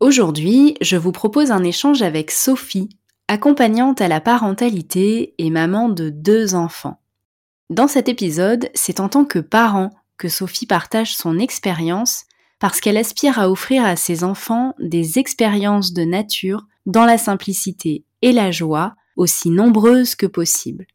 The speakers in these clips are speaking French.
Aujourd'hui, je vous propose un échange avec Sophie, accompagnante à la parentalité et maman de deux enfants. Dans cet épisode, c'est en tant que parent que Sophie partage son expérience parce qu'elle aspire à offrir à ses enfants des expériences de nature dans la simplicité et la joie aussi nombreuses que possible.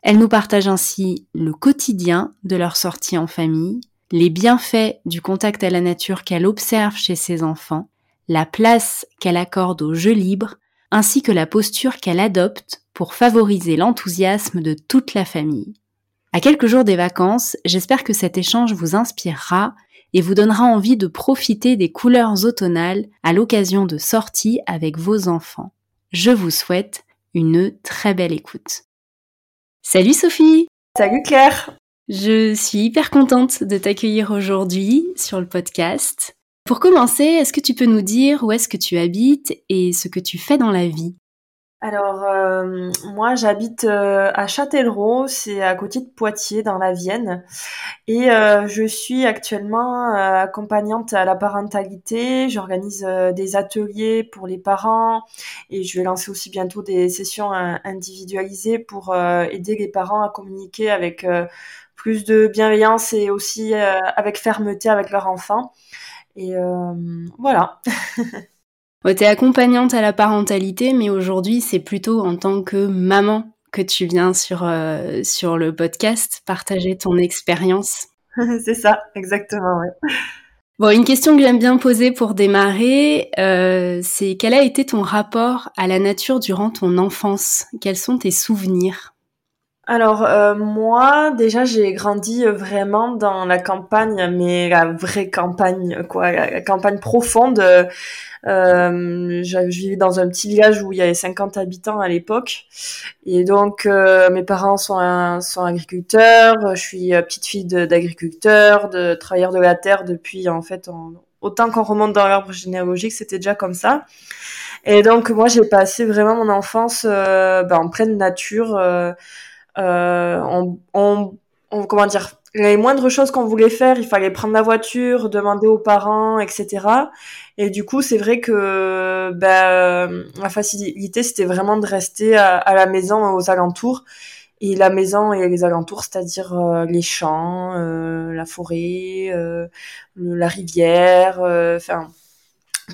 Elle nous partage ainsi le quotidien de leur sortie en famille, les bienfaits du contact à la nature qu'elle observe chez ses enfants, la place qu'elle accorde au jeu libre, ainsi que la posture qu'elle adopte pour favoriser l'enthousiasme de toute la famille. À quelques jours des vacances, j'espère que cet échange vous inspirera et vous donnera envie de profiter des couleurs automnales à l'occasion de sorties avec vos enfants. Je vous souhaite une très belle écoute. Salut Sophie Salut Claire Je suis hyper contente de t'accueillir aujourd'hui sur le podcast. Pour commencer, est-ce que tu peux nous dire où est-ce que tu habites et ce que tu fais dans la vie? Alors euh, moi j'habite euh, à Châtellerault, c'est à côté de Poitiers dans la Vienne. Et euh, je suis actuellement accompagnante à la parentalité, j'organise des ateliers pour les parents et je vais lancer aussi bientôt des sessions individualisées pour aider les parents à communiquer avec plus de bienveillance et aussi avec fermeté avec leurs enfants. Et euh, voilà. tu es accompagnante à la parentalité, mais aujourd'hui, c'est plutôt en tant que maman que tu viens sur, euh, sur le podcast partager ton expérience. c'est ça, exactement, ouais. Bon, une question que j'aime bien poser pour démarrer, euh, c'est quel a été ton rapport à la nature durant ton enfance? Quels sont tes souvenirs? Alors euh, moi déjà j'ai grandi euh, vraiment dans la campagne mais la vraie campagne quoi la, campagne profonde. Euh, je, vivais dans un petit village où il y avait 50 habitants à l'époque. Et donc euh, mes parents sont agriculteurs. Je suis petite fille d'agriculteurs de, travailleurs de la terre depuis en fait autant qu'on remonte dans l'arbre généalogique c'était déjà comme ça. Et donc moi j'ai passé vraiment mon enfance ben, en pleine nature euh, on, on, on, comment dire, les moindres choses qu'on voulait faire, il fallait prendre la voiture, demander aux parents, etc. Et du coup, c'est vrai que ben, la facilité, c'était vraiment de rester à, la maison, aux alentours. Et la maison et les alentours, c'est-à-dire euh, les champs, euh, la forêt, euh, la rivière, enfin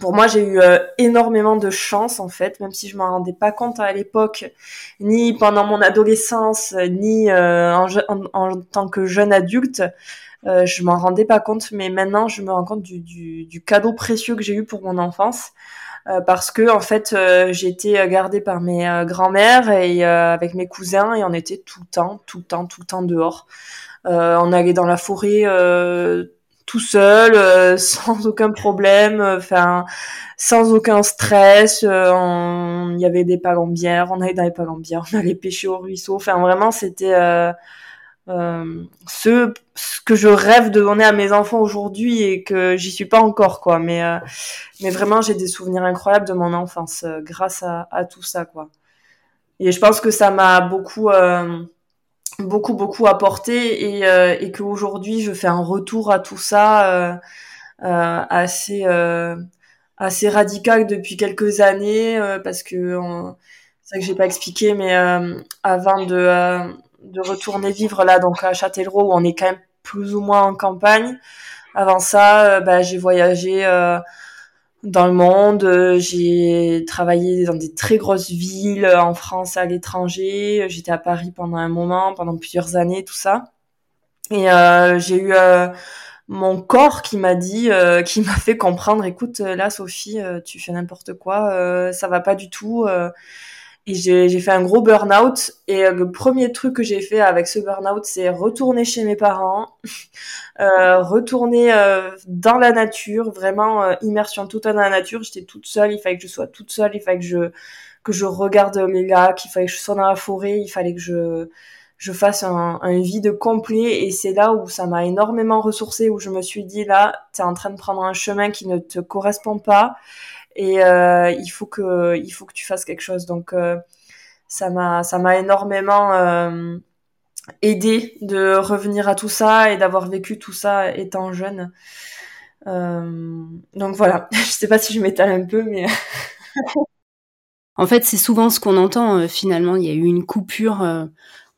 pour moi, j'ai eu euh, énormément de chance en fait, même si je m'en rendais pas compte à l'époque, ni pendant mon adolescence, ni euh, en, tant que jeune adulte. Euh, je m'en rendais pas compte, mais maintenant je me rends compte du, du, du cadeau précieux que j'ai eu pour mon enfance, euh, parce que en fait j'ai été gardée par mes grands-mères et avec mes cousins et on était tout le temps, tout le temps, tout le temps dehors. on allait dans la forêt tout seul, euh, sans aucun problème, euh, enfin sans aucun stress. Euh, il y avait des palambières, on allait dans les palambières, on allait pêcher au ruisseau. Enfin vraiment, c'était ce, ce que je rêve de donner à mes enfants aujourd'hui et que j'y suis pas encore quoi. Mais mais vraiment, j'ai des souvenirs incroyables de mon enfance grâce à, à, tout ça quoi. Et je pense que ça m'a beaucoup beaucoup beaucoup apporté et, euh, et qu'aujourd'hui je fais un retour à tout ça euh, euh, assez euh, assez radical depuis quelques années euh, parce que c'est ça que j'ai pas expliqué mais avant de de retourner vivre là donc à Châtellerault où on est quand même plus ou moins en campagne avant ça bah, j'ai voyagé dans le monde. J'ai travaillé dans des très grosses villes en France, à l'étranger. J'étais à Paris pendant un moment, pendant plusieurs années, tout ça. Et euh, j'ai eu euh, mon corps qui m'a dit, euh, qui m'a fait comprendre, écoute, là, Sophie, tu fais n'importe quoi, ça va pas du tout. Et j'ai fait un gros burn-out. Et le premier truc que j'ai fait avec ce burn-out, c'est retourner chez mes parents, euh, retourner euh, dans la nature, vraiment euh, immersion totale dans la nature. J'étais toute seule, il fallait que je sois toute seule, il fallait que je que je regarde les lacs, il fallait que je sois dans la forêt, il fallait que je je fasse un, un vide complet. Et c'est là où ça m'a énormément ressourcé, où je me suis dit là, t'es en train de prendre un chemin qui ne te correspond pas et euh, il faut que il tu fasses quelque chose. Donc euh, ça m'a ça m'a énormément euh, aidé de revenir à tout ça et d'avoir vécu tout ça étant jeune. Donc voilà. Je sais pas si je m'étale un peu mais en fait c'est souvent ce qu'on entend finalement. Il y a eu une coupure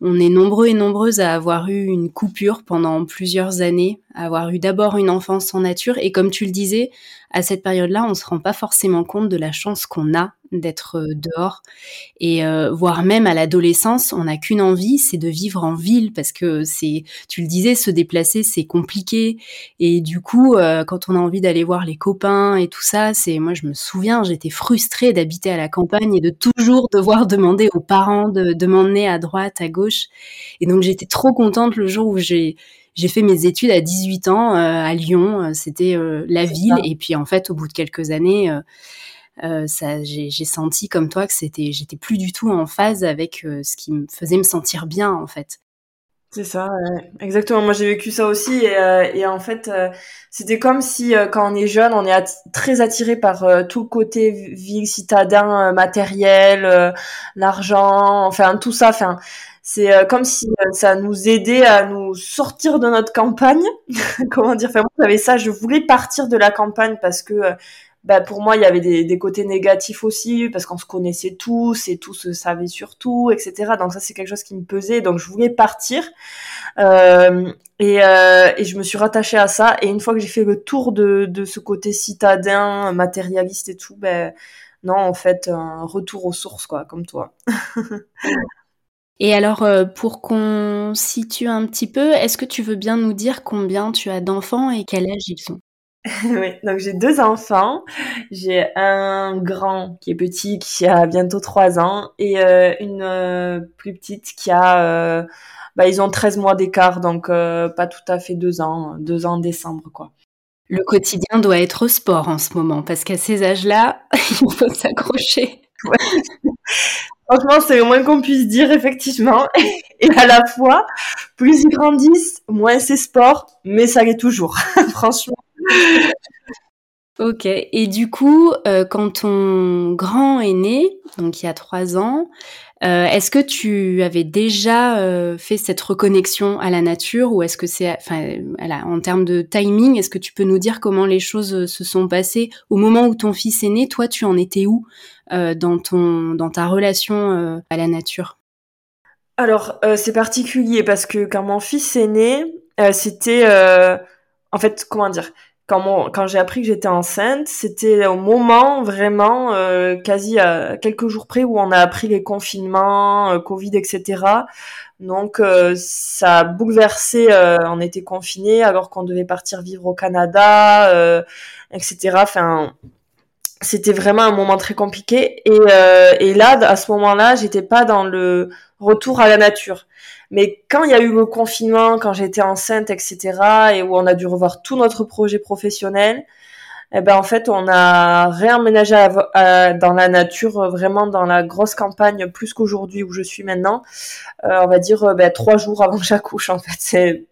on est nombreux et nombreuses à avoir eu une coupure pendant plusieurs années, à avoir eu d'abord une enfance en nature. Et comme tu le disais, à cette période-là, on se rend pas forcément compte de la chance qu'on a d'être euh, dehors et euh, voire même à l'adolescence, on n'a qu'une envie, c'est de vivre en ville parce que c'est, tu le disais, se déplacer c'est compliqué et du coup, euh, quand on a envie d'aller voir les copains et tout ça, c'est, moi je me souviens, j'étais frustrée d'habiter à la campagne et de toujours devoir demander aux parents de, de m'emmener à droite, à gauche et donc j'étais trop contente le jour où j'ai j'ai fait mes études à 18 ans euh, à Lyon. C'était euh, la ville. Et puis en fait, au bout de quelques années, ça, j'ai, senti comme toi que c'était, j'étais plus du tout en phase avec ce qui me faisait me sentir bien en fait. C'est ça, exactement. Moi, j'ai vécu ça aussi, et, et en fait, c'était comme si quand on est jeune, on est très attiré par tout le côté ville, citadin, matériel, l'argent, enfin tout ça. Enfin, c'est euh, comme si euh, ça nous aidait à nous sortir de notre campagne. Comment dire? Enfin, moi, j'avais ça. Je voulais partir de la campagne parce que, euh, bah, pour moi, il y avait des, des côtés négatifs aussi parce qu'on se connaissait tous et tous se savaient sur tout, etc. Donc ça, c'est quelque chose qui me pesait. Donc je voulais partir euh, et, et je me suis rattachée à ça. Et une fois que j'ai fait le tour de, de ce côté citadin, matérialiste et tout, ben non, en fait, un retour aux sources, quoi, comme toi. Et alors, euh, pour qu'on situe un petit peu, est-ce que tu veux bien nous dire combien tu as d'enfants et quel âge ils ont? oui, donc j'ai deux enfants. J'ai un grand qui est petit, qui a bientôt trois ans, et euh, une euh, plus petite qui a... bah, ils ont 13 mois d'écart, donc pas tout à fait deux ans, deux ans en décembre, quoi. Le quotidien doit être au sport en ce moment, parce qu'à ces âges-là, il faut s'accrocher. Franchement, c'est le moins qu'on puisse dire, effectivement. Et à la fois, plus ils grandissent, moins c'est sport, mais ça l'est toujours, franchement. Ok, et du coup, euh, quand ton grand est né, donc il y a trois ans, euh, est-ce que tu avais déjà euh, fait cette reconnexion à la nature ou est-ce que c'est, enfin, en termes de timing, est-ce que tu peux nous dire comment les choses se sont passées au moment où ton fils est né? Toi, tu en étais où dans ton dans ta relation à la nature? Alors c'est particulier parce que quand mon fils est né, c'était en fait comment dire quand, quand j'ai appris que j'étais enceinte, c'était au moment vraiment quasi à quelques jours près où on a appris les confinements, Covid, etc. Donc ça a bouleversé. on était confinés alors qu'on devait partir vivre au Canada, etc. Enfin, c'était vraiment un moment très compliqué. Et, euh, et là, à ce moment-là, j'étais pas dans le retour à la nature. Mais quand il y a eu le confinement, quand j'étais enceinte, etc., et où on a dû revoir tout notre projet professionnel, eh ben en fait, on a réemménagé dans la nature, vraiment dans la grosse campagne, plus qu'aujourd'hui où je suis maintenant. Euh, on va dire euh, ben, trois jours avant que j'accouche. En fait, c'est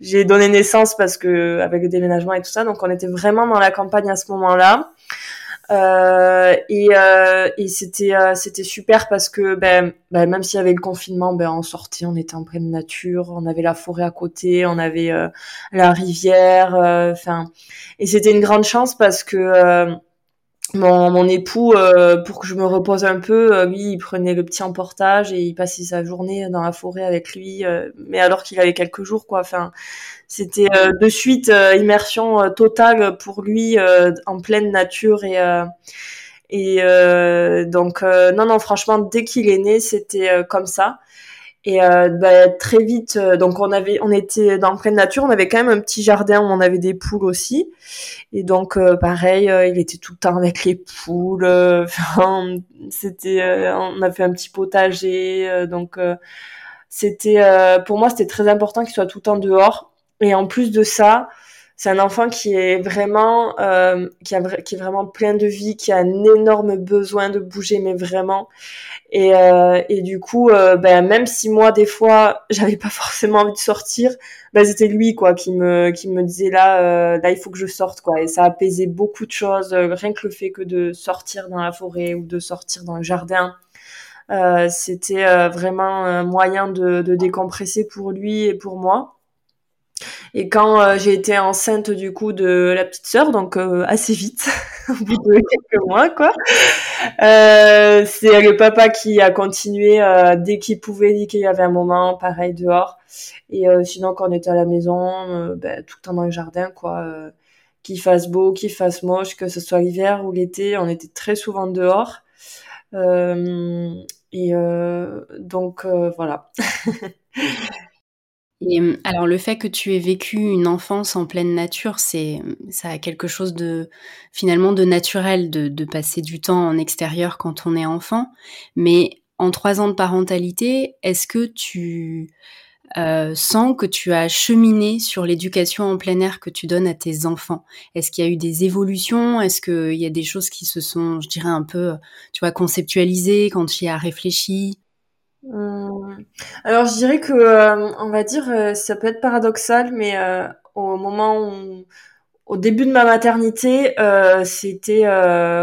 j'ai donné naissance parce que avec le déménagement et tout ça, donc on était vraiment dans la campagne à ce moment-là. Euh, et, euh, euh, c'était super parce que ben, ben même s'il y avait le confinement, ben on sortait, on était en pleine nature, on avait la forêt à côté, on avait la rivière, et c'était une grande chance parce que mon, époux, pour que je me repose un peu, lui, il prenait le petit emportage et il passait sa journée dans la forêt avec lui, mais alors qu'il avait quelques jours, quoi. C'était de suite immersion totale pour lui en pleine nature et et donc non, non, franchement, dès qu'il est né, c'était comme ça. Et euh, bah, très vite, euh, donc on avait, on était dans pleine nature, on avait quand même un petit jardin où on avait des poules aussi. Et donc euh, pareil, il était tout le temps avec les poules. Enfin, c'était, on a fait un petit potager. donc c'était, pour moi, c'était très important qu'il soit tout le temps dehors. Et en plus de ça, c'est un enfant qui est vraiment euh, qui a qui est vraiment plein de vie qui a un énorme besoin de bouger mais vraiment. Et euh, et du coup euh, ben même si moi des fois j'avais pas forcément envie de sortir ben c'était lui quoi qui me qui me disait là euh, là il faut que je sorte quoi. Et ça apaisait beaucoup de choses rien que le fait que de sortir dans la forêt ou de sortir dans le jardin c'était vraiment un moyen de, de décompresser pour lui et pour moi et quand euh, j'ai été enceinte du coup de la petite sœur, donc euh, assez vite, au bout de quelques mois, quoi, euh, c'est le papa qui a continué dès qu'il pouvait, dès qu'il y avait un moment, pareil dehors. Et sinon, quand on était à la maison, ben, tout le temps dans le jardin, quoi, qu'il fasse beau, qu'il fasse moche, que ce soit l'hiver ou l'été, on était très souvent dehors. et donc voilà. Et alors le fait que tu aies vécu une enfance en pleine nature, c'est ça a quelque chose de finalement de naturel de, de, passer du temps en extérieur quand on est enfant. Mais en trois ans de parentalité, est-ce que tu euh, sens que tu as cheminé sur l'éducation en plein air que tu donnes à tes enfants? Est-ce qu'il y a eu des évolutions? Est-ce qu'il y a des choses qui se sont, je dirais, un peu, tu vois, conceptualisées quand tu y as réfléchi? Hum. Alors je dirais que euh, on va dire euh, ça peut être paradoxal, mais euh, au moment où, au début de ma maternité, c'était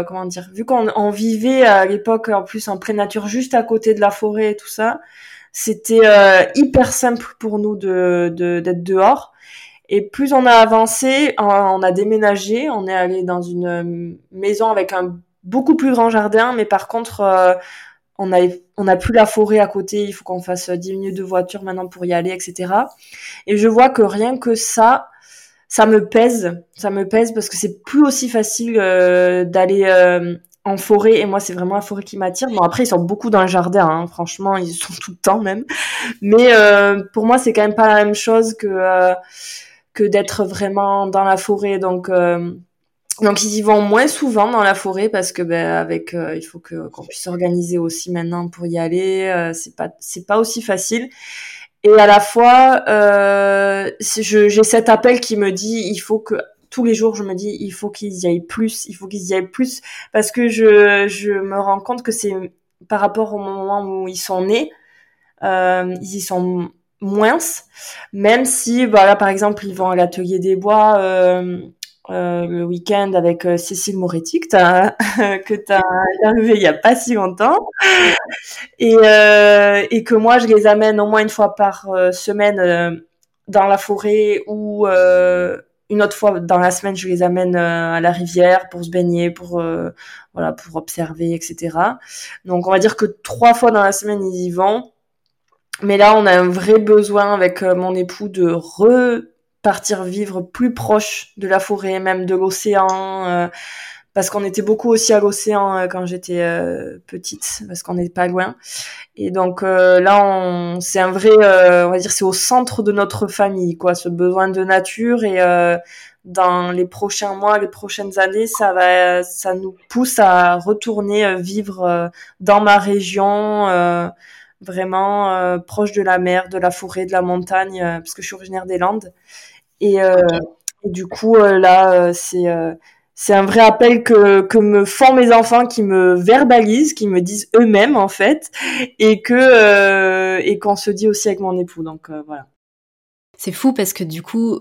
comment dire, vu qu'on vivait à l'époque en plus en pleine nature, juste à côté de la forêt et tout ça, c'était hyper simple pour nous de d'être dehors. Et plus on a avancé, on a déménagé, on est allé dans une maison avec un beaucoup plus grand jardin, mais par contre on a on a plus la forêt à côté, il faut qu'on fasse 10 minutes de voiture maintenant pour y aller, etc. Et je vois que rien que ça, ça me pèse, ça me pèse parce que c'est plus aussi facile euh, d'aller euh, en forêt et moi c'est vraiment la forêt qui m'attire. Bon après ils sont beaucoup dans le jardin, hein. franchement ils sont tout le temps même, mais euh, pour moi c'est quand même pas la même chose que que d'être vraiment dans la forêt donc donc ils y vont moins souvent dans la forêt parce que ben avec euh, il faut que qu'on puisse s'organiser aussi maintenant pour y aller euh, c'est pas c'est pas aussi facile. Et à la fois euh, j'ai cet appel qui me dit il faut que tous les jours je me dis il faut qu'ils y aillent plus il faut qu'ils y aillent plus parce que je je me rends compte que c'est par rapport au moment où ils sont nés euh, ils y sont moins même si voilà par exemple ils vont à l'atelier des bois euh, euh, le week-end avec euh, Cécile Moretti que que t'as interviewé il y a pas si longtemps. Et euh, et que moi je les amène au moins une fois par semaine dans la forêt ou une autre fois dans la semaine je les amène à la rivière pour se baigner pour voilà pour observer etc donc on va dire que trois fois dans la semaine ils y vont. Mais là on a un vrai besoin avec mon époux de re partir vivre plus proche de la forêt, même de l'océan, euh, parce qu'on était beaucoup aussi à l'océan euh, quand j'étais euh, petite, parce qu'on n'est pas loin. Et donc là, c'est un vrai, on va dire, c'est au centre de notre famille, quoi, ce besoin de nature. Et dans les prochains mois, les prochaines années, ça va, ça nous pousse à retourner vivre dans ma région vraiment proche de la mer, de la forêt, de la montagne, parce que je suis originaire des Landes. Et, euh, du coup, euh, là, euh, c'est c'est un vrai appel que, que me font mes enfants, qui me verbalisent, qui me disent eux-mêmes en fait, et que et qu'on se dit aussi avec mon époux. Donc voilà. C'est fou parce que du coup,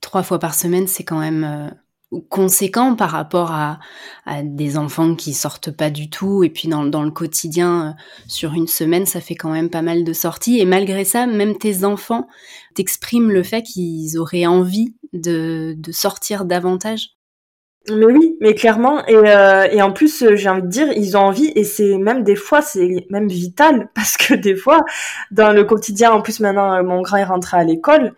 trois fois par semaine, c'est quand même conséquent par rapport à, des enfants qui sortent pas du tout. Et puis dans, le quotidien, sur une semaine, ça fait quand même pas mal de sorties. Et malgré ça, même tes enfants t'expriment le fait qu'ils auraient envie de, de sortir davantage Mais oui, mais clairement, et, euh, et en plus, j'ai envie de dire, ils ont envie, et c'est même des fois, c'est même vital, parce que des fois, dans le quotidien, en plus maintenant, mon grand est rentré à l'école,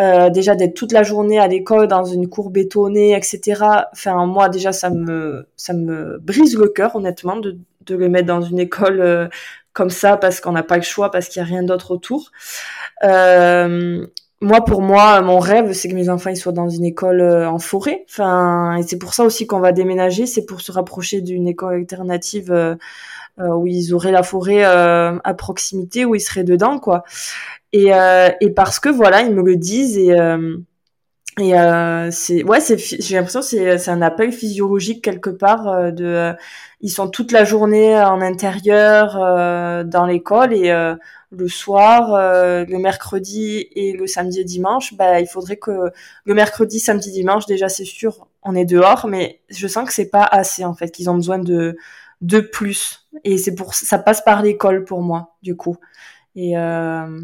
euh, déjà d'être toute la journée à l'école dans une cour bétonnée, etc. Enfin, moi déjà, ça me, ça me brise le cœur, honnêtement, de, de le mettre dans une école euh, comme ça, parce qu'on n'a pas le choix, parce qu'il n'y a rien d'autre autour. Euh, moi, pour moi, mon rêve, c'est que mes enfants ils soient dans une école euh, en forêt. Enfin, et c'est pour ça aussi qu'on va déménager, c'est pour se rapprocher d'une école alternative euh, euh où ils auraient la forêt euh, à proximité, où ils seraient dedans, quoi. Et, et parce que voilà, ils me le disent et et c'est ouais, c'est j'ai l'impression c'est c'est un appel physiologique quelque part de ils sont toute la journée en intérieur dans l'école et le soir, euh, le mercredi et le samedi et dimanche, bah, il faudrait que le mercredi, samedi, dimanche, déjà c'est sûr, on est dehors, mais je sens que c'est pas assez en fait, qu'ils ont besoin de de plus. Et c'est pour ça passe par l'école pour moi, du coup. Et euh,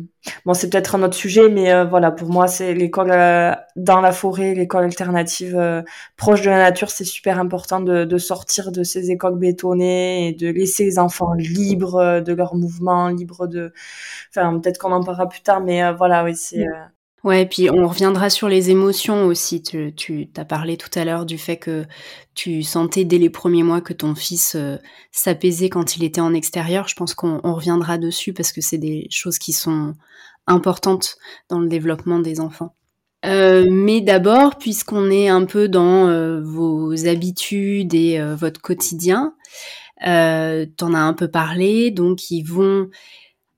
bon, c'est peut-être un autre sujet, mais euh, voilà, pour moi, c'est l'école euh, dans la forêt, l'école alternative euh, proche de la nature, c'est super important de, de, sortir de ces écoles bétonnées et de laisser les enfants libres de leurs mouvements, libres de. Enfin, peut-être qu'on en parlera plus tard, mais voilà, oui, c'est. Ouais, puis on reviendra sur les émotions aussi. Tu, as parlé tout à l'heure du fait que tu sentais dès les premiers mois que ton fils euh, s'apaisait quand il était en extérieur. Je pense qu'on reviendra dessus parce que c'est des choses qui sont importantes dans le développement des enfants. Euh, mais d'abord, puisqu'on est un peu dans euh, vos habitudes et votre quotidien, t'en as un peu parlé, donc ils vont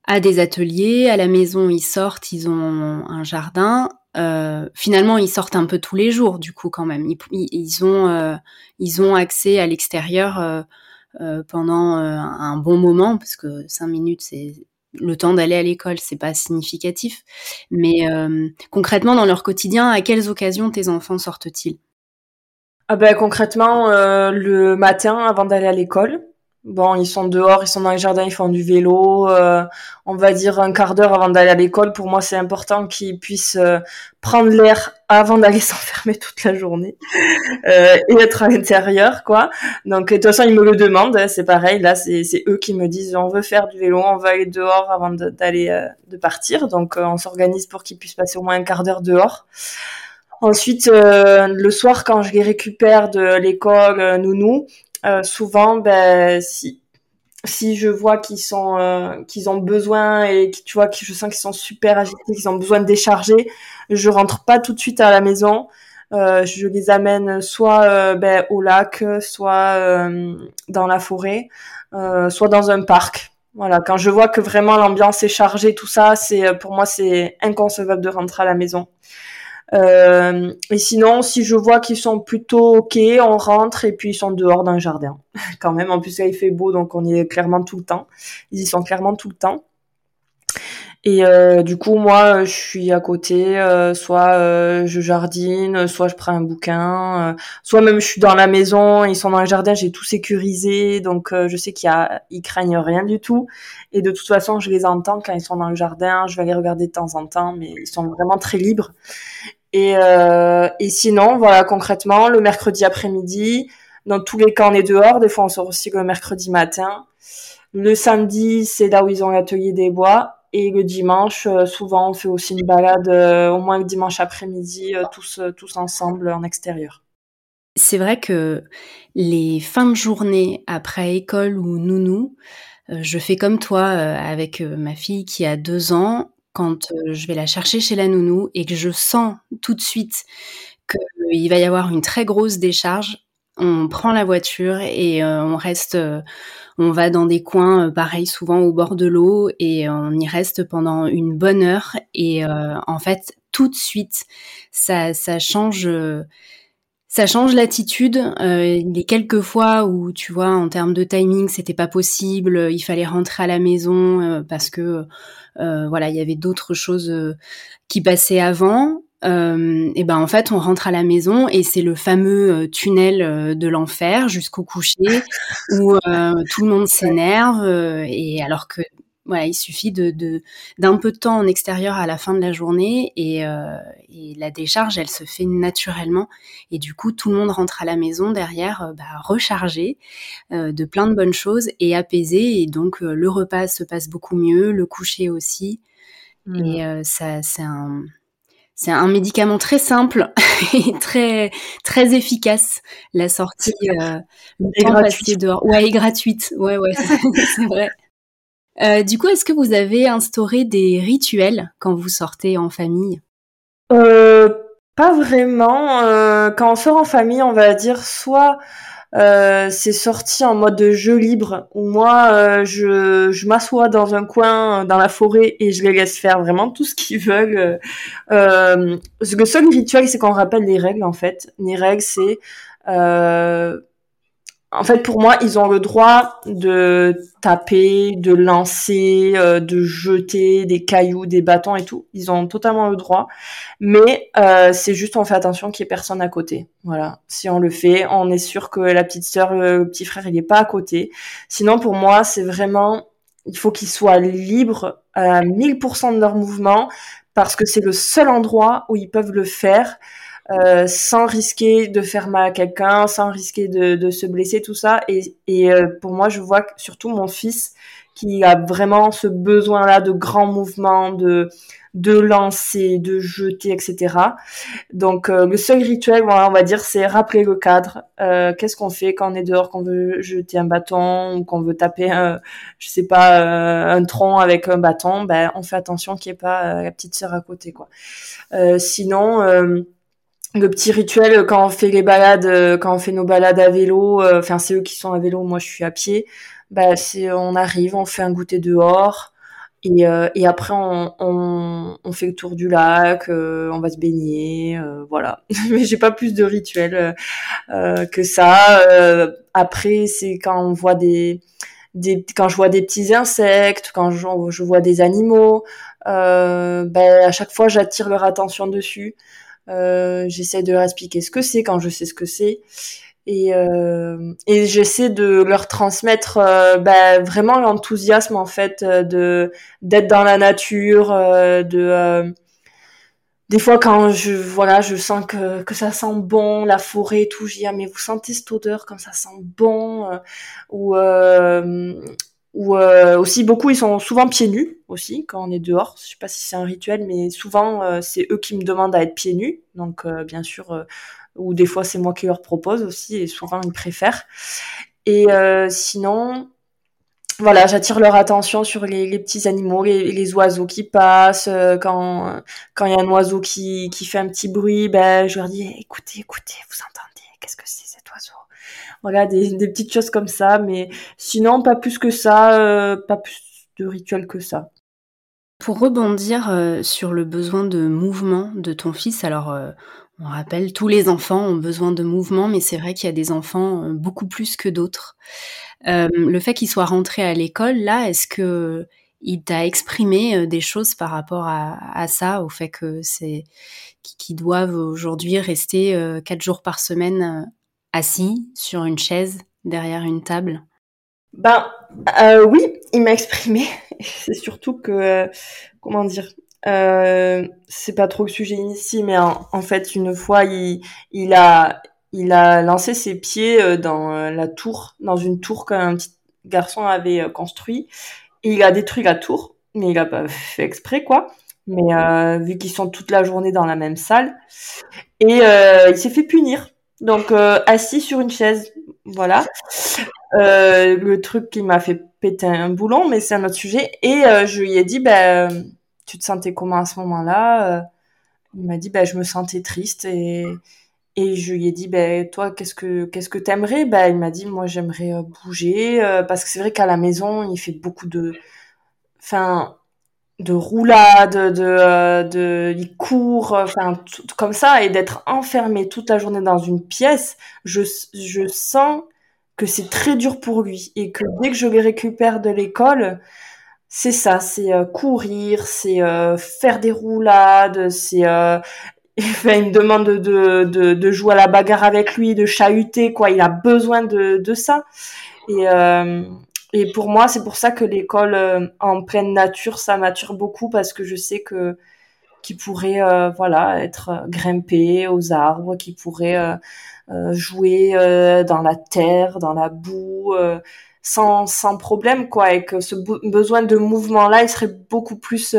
à des ateliers, à la maison ils sortent, ils ont un jardin. Euh, finalement, ils sortent un peu tous les jours, du coup, quand même. Ils, ont, euh, ils ont accès à l'extérieur euh, euh pendant euh, un bon moment, parce que cinq minutes, c'est le temps d'aller à l'école, c'est pas significatif. Mais euh, concrètement, dans leur quotidien, à quelles occasions tes enfants sortent-ils? Ah ben, concrètement, le matin avant d'aller à l'école, Bon, ils sont dehors, ils sont dans les jardins, ils font du vélo. Euh, on va dire un quart d'heure avant d'aller à l'école. Pour moi, c'est important qu'ils puissent euh, prendre l'air avant d'aller s'enfermer toute la journée euh, et être à l'intérieur, quoi. Donc, de toute façon, ils me le demandent. Hein, c'est pareil. Là, c'est eux qui me disent on veut faire du vélo, on va aller dehors avant d'aller de, partir. Donc, on s'organise pour qu'ils puissent passer au moins un quart d'heure dehors. Ensuite, le soir, quand je les récupère de l'école, nounou, euh, souvent, ben, si si je vois qu'ils sont euh, qu'ils ont besoin et que tu vois que je sens qu'ils sont super agités, qu'ils ont besoin de décharger, je rentre pas tout de suite à la maison. Euh, je les amène soit ben, au lac, soit dans la forêt, soit dans un parc. Voilà, quand je vois que vraiment l'ambiance est chargée, tout ça, c'est pour moi c'est inconcevable de rentrer à la maison. Euh, et sinon, si je vois qu'ils sont plutôt ok, on rentre et puis ils sont dehors le jardin. Quand même, en plus là il fait beau, donc on y est clairement tout le temps. Ils y sont clairement tout le temps. Et euh, du coup, moi, je suis à côté, euh, soit euh, je jardine, soit je prends un bouquin, euh, soit même je suis dans la maison, ils sont dans le jardin, j'ai tout sécurisé, donc je sais qu'ils ils craignent rien du tout. Et de toute façon, je les entends quand ils sont dans le jardin, je vais les regarder de temps en temps, mais ils sont vraiment très libres. Et, et sinon, voilà, concrètement, le mercredi après-midi, dans tous les cas, on est dehors. Des fois, on sort aussi le mercredi matin. Le samedi, c'est là où ils ont l'atelier des bois. Et le dimanche, euh, souvent, on fait aussi une balade, euh, au moins le dimanche après-midi, euh, tous, tous ensemble en extérieur. C'est vrai que les fins de journée après école ou nounou, je fais comme toi avec ma fille qui a deux ans. Quand je vais la chercher chez la nounou et que je sens tout de suite qu'il va y avoir une très grosse décharge, on prend la voiture et on reste on va dans des coins, euh, pareil, souvent au bord de l'eau, et on y reste pendant une bonne heure. Et euh, en fait, tout de suite, ça, ça change. Ça change l'attitude. Euh, les quelques fois où, tu vois, en termes de timing, c'était pas possible, il fallait rentrer à la maison euh, parce que, voilà, il y avait d'autres choses qui passaient avant euh, et ben en fait on rentre à la maison et c'est le fameux euh, tunnel euh, de l'enfer jusqu'au coucher où tout le monde s'énerve et alors que voilà, il suffit de d'un peu de temps en extérieur à la fin de la journée et, euh, et, la décharge, elle se fait naturellement. Et du coup, tout le monde rentre à la maison derrière euh, bah, rechargé euh, de plein de bonnes choses et apaisé. Et donc, le repas se passe beaucoup mieux, le coucher aussi. Mmh. Et ça, c'est un c'est un médicament très simple et très très efficace. La sortie, euh, le temps passé dehors, ouais, et gratuite. Ouais, ouais, c'est vrai. Euh, du coup, est-ce que vous avez instauré des rituels quand vous sortez en famille? Euh, Pas vraiment. Euh, quand on sort en famille, on va dire soit euh, c'est sorti en mode jeu libre où moi je, m'assois dans un coin dans la forêt et je les laisse faire vraiment tout ce qu'ils veulent. Le seul rituel c'est qu'on rappelle les règles en fait. Les règles c'est en fait, pour moi, ils ont le droit de taper, de lancer, euh, de jeter des cailloux, des bâtons et tout. Ils ont totalement le droit. Mais euh, c'est juste, on fait attention qu'il y ait personne à côté. Voilà. Si on le fait, on est sûr que la petite sœur, le petit frère, il est pas à côté. Sinon, pour moi, c'est vraiment, il faut qu'ils soient libres à 1000% de leur mouvement parce que c'est le seul endroit où ils peuvent le faire. Euh, sans risquer de faire mal à quelqu'un, sans risquer de, de, se blesser, tout ça. Et, et euh, pour moi, je vois que surtout mon fils qui a vraiment ce besoin-là de grands mouvements, de de lancer, de jeter, etc. Donc euh, le seul rituel, voilà, on va dire, c'est rappeler le cadre. Qu'est-ce qu'on fait quand on est dehors, qu'on veut jeter un bâton ou qu'on veut taper, un, je sais pas, un tronc avec un bâton? Ben, on fait attention qu'il n'y ait pas la petite sœur à côté, quoi. sinon le petit rituel quand on fait les balades, euh, quand on fait nos balades à vélo, euh, enfin c'est eux qui sont à vélo, moi je suis à pied. Bah c'est on arrive, on fait un goûter dehors et, euh, après on, fait le tour du lac, on va se baigner, voilà. Mais j'ai pas plus de rituels que ça. après c'est quand on voit des quand je vois des petits insectes, quand je, je vois des animaux, euh, ben, à chaque fois j'attire leur attention dessus. Euh, j'essaie de leur expliquer ce que c'est quand je sais ce que c'est. Et, euh, et j'essaie de leur transmettre euh, bah, vraiment l'enthousiasme en fait euh, de d'être dans la nature, euh, de des fois quand je voilà je sens que, que ça sent bon la forêt et tout, dis ah mais vous sentez cette odeur comme ça sent bon ou ou euh, aussi beaucoup ils sont souvent pieds nus aussi quand on est dehors. Je sais pas si c'est un rituel mais souvent euh, c'est eux qui me demandent à être pieds nus. Donc euh, bien sûr ou des fois c'est moi qui leur propose aussi et souvent ils préfèrent. Et sinon voilà j'attire leur attention sur les, petits animaux les, les, oiseaux qui passent quand quand il y a un oiseau qui qui fait un petit bruit ben je leur dis écoutez écoutez vous entendez qu'est-ce que c'est voilà, des, petites choses comme ça, mais sinon, pas plus que ça, euh, pas plus de rituel que ça. Pour rebondir euh, sur le besoin de mouvement de ton fils, alors euh, on rappelle, tous les enfants ont besoin de mouvement, mais c'est vrai qu'il y a des enfants beaucoup plus que d'autres. le fait qu'il soit rentré à l'école, là, est-ce que il t'a exprimé des choses par rapport à, à ça, au fait que c'est qu'ils doivent aujourd'hui rester quatre jours par semaine assis sur une chaise derrière une table? Ben euh, oui, il m'a exprimé. c'est surtout que euh, comment dire, euh, c'est pas trop le sujet ici, mais en, fait une fois il, a il a lancé ses pieds dans la tour, dans une tour qu'un petit garçon avait construit, et il a détruit la tour, mais il a pas fait exprès quoi. Mais vu qu'ils sont toute la journée dans la même salle, et il s'est fait punir donc euh, assis sur une chaise, voilà. Euh, le truc qui m'a fait péter un boulon, mais c'est un autre sujet. Et euh, je lui ai dit, ben, tu te sentais comment à ce moment-là Il m'a dit, ben, je me sentais triste et et je lui ai dit, ben toi, qu'est-ce que qu'est-ce que t'aimerais? Ben il m'a dit, moi j'aimerais bouger parce que c'est vrai qu'à la maison il fait beaucoup de, enfin de roulade, de, euh, de, il court, enfin comme ça, et d'être enfermé toute la journée dans une pièce, je, je sens que c'est très dur pour lui et que dès que je les récupère de l'école, c'est ça, c'est euh, courir, c'est euh, faire des roulades, c'est euh, il me demande de, de, de, jouer à la bagarre avec lui, de chahuter, quoi. Il a besoin de, de ça. Et, et pour moi, c'est pour ça que l'école euh, en pleine nature, ça m'attire beaucoup parce que je sais que qui pourrait euh, voilà être grimpé aux arbres, qui pourrait jouer dans la terre, dans la boue, sans sans problème quoi, et que ce besoin de mouvement là, il serait beaucoup plus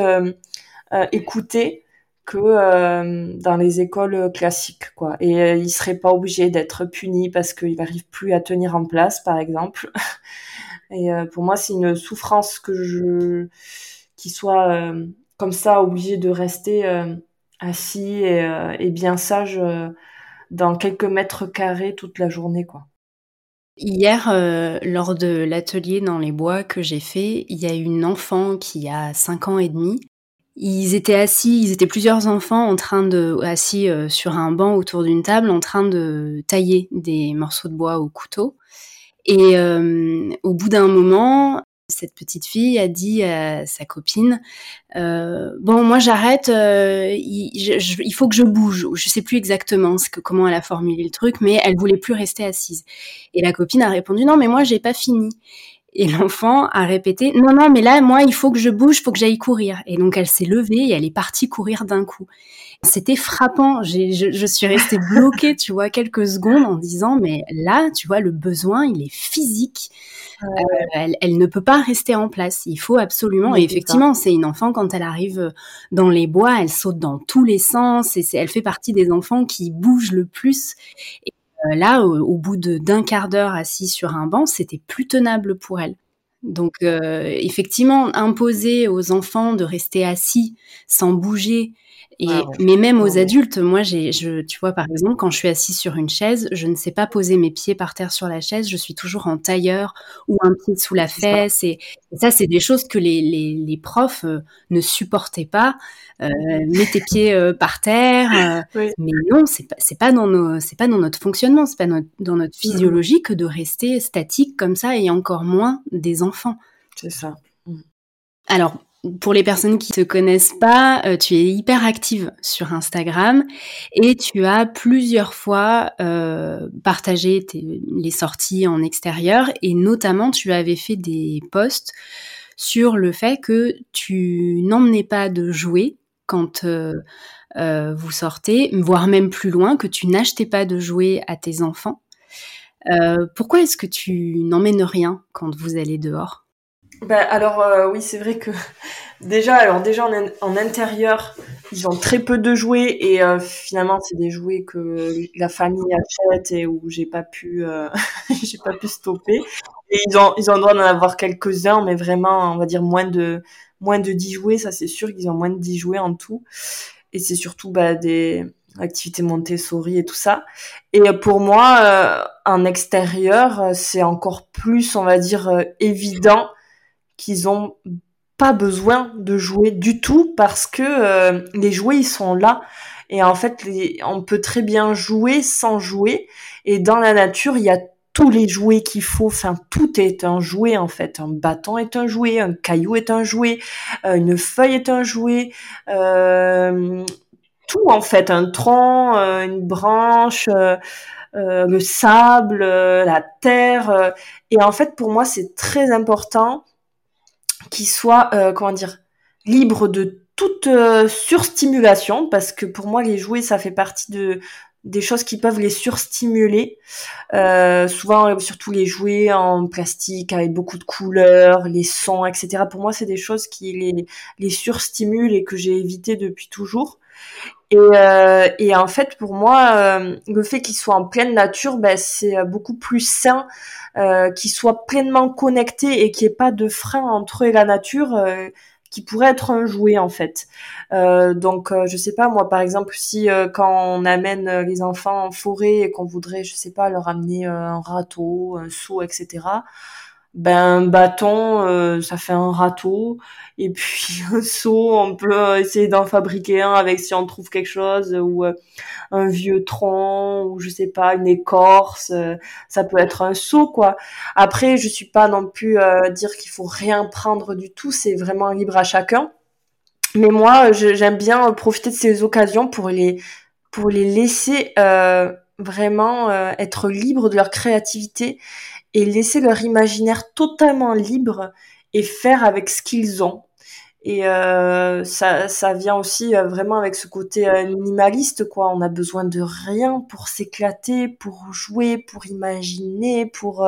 écouté que euh, dans les écoles classiques quoi. Et euh, il serait pas obligé d'être puni parce qu'il n'arrive plus à tenir en place par exemple et euh, pour moi c'est une souffrance que je qu'il soit euh, comme ça obligé de rester assis et, bien sage dans quelques mètres carrés toute la journée quoi Hier, lors de l'atelier dans les bois que j'ai fait, il y a une enfant qui a 5 ans et demi ils étaient assis, ils étaient plusieurs enfants en train de assis euh, sur un banc autour d'une table en train de tailler des morceaux de bois au couteau. Et euh, au bout d'un moment, cette petite fille a dit à sa copine euh, bon moi j'arrête il, faut que je bouge. Je sais plus exactement comment elle a formulé le truc mais elle voulait plus rester assise. Et la copine a répondu non mais moi j'ai pas fini et l'enfant a répété non non mais là moi il faut que je bouge, il faut que j'aille courir. Et donc elle s'est levée et elle est partie courir d'un coup. C'était frappant. Je, je, suis restée bloquée, tu vois, quelques secondes en disant mais là, tu vois, le besoin il est physique. Euh, elle, elle, ne peut pas rester en place. Il faut absolument. et effectivement, c'est une enfant quand elle arrive dans les bois, elle saute dans tous les sens et elle fait partie des enfants qui bougent le plus. Et là, au, bout d'un quart d'heure assis sur un banc, c'était plus tenable pour elle. Donc, euh, effectivement, imposer aux enfants de rester assis sans bouger et, mais même aux adultes, moi, j'ai, je, tu vois, par exemple, quand je suis assise sur une chaise, je ne sais pas poser mes pieds par terre sur la chaise. Je suis toujours en tailleur ou un pied sous la fesse. Et, ça, c'est des choses que les, les, les profs euh, ne supportaient pas. Euh, mets tes pieds euh, par terre. Euh, mais non, c'est pas, c'est pas dans nos, c'est pas dans notre fonctionnement, c'est pas dans notre physiologie que de rester statique comme ça et encore moins des enfants. C'est ça. Mm. Alors, pour les personnes qui te connaissent pas, euh, tu es hyper active sur Instagram et tu as plusieurs fois euh, partagé les sorties en extérieur et notamment tu avais fait des posts sur le fait que tu n'emmenais pas de jouets quand euh, vous sortez, voire même plus loin, que tu n'achetais pas de jouets à tes enfants. pourquoi est-ce que tu n'emmènes rien quand vous allez dehors? Ben, alors euh, oui, c'est vrai que déjà, alors déjà en, intérieur, ils ont très peu de jouets et euh, finalement c'est des jouets que la famille achète et où j'ai pas pu, euh, j'ai pas pu stopper. Et ils ont, ils ont le droit d'en avoir quelques-uns, mais vraiment, on va dire moins de, moins de 10 jouets, ça c'est sûr qu'ils ont moins de 10 jouets en tout. Et c'est surtout bah, des activités Montessori et tout ça. Et pour moi, en extérieur, c'est encore plus, on va dire, évident qu'ils ont pas besoin de jouer du tout parce que euh, les jouets ils sont là. Et en fait on peut très bien jouer sans jouer. Et dans la nature il y a tous les jouets qu'il faut. Enfin tout est un jouet en fait. Un bâton est un jouet un caillou est un jouet euh, une feuille est un jouet euh, tout en fait. Un tronc une branche le sable la terre et en fait pour moi c'est très important qui soit, euh, comment dire, libre de toute euh, surstimulation, parce que pour moi, les jouets, ça fait partie de des choses qui peuvent les surstimuler. Euh, souvent, surtout les jouets en plastique avec beaucoup de couleurs, les sons, etc. Pour moi, c'est des choses qui les, les surstimulent et que j'ai évité depuis toujours. Et, euh, et, en fait, pour moi, euh, le fait qu'ils soient en pleine nature, ben, c'est beaucoup plus sain, euh, qu'ils soient pleinement connectés et qu'il n'y ait pas de frein entre eux et la nature, euh, qui pourrait être un jouet en fait. Euh, donc, je sais pas moi, par exemple, si quand on amène les enfants en forêt et qu'on voudrait, je sais pas, leur amener un râteau, un seau, etc ben un bâton euh, ça fait un râteau. Et puis un seau on peut essayer d'en fabriquer un avec si on trouve quelque chose ou euh, un vieux tronc ou je sais pas une écorce euh, ça peut être un seau quoi. Après je suis pas non plus dire qu'il faut rien prendre du tout c'est vraiment libre à chacun. Mais moi j'aime bien profiter de ces occasions pour les pour les laisser vraiment être libres de leur créativité et laisser leur imaginaire totalement libre et faire avec ce qu'ils ont. Et euh, ça, ça vient aussi euh, vraiment avec ce côté euh, minimaliste, quoi. On a besoin de rien pour s'éclater, pour jouer, pour imaginer, pour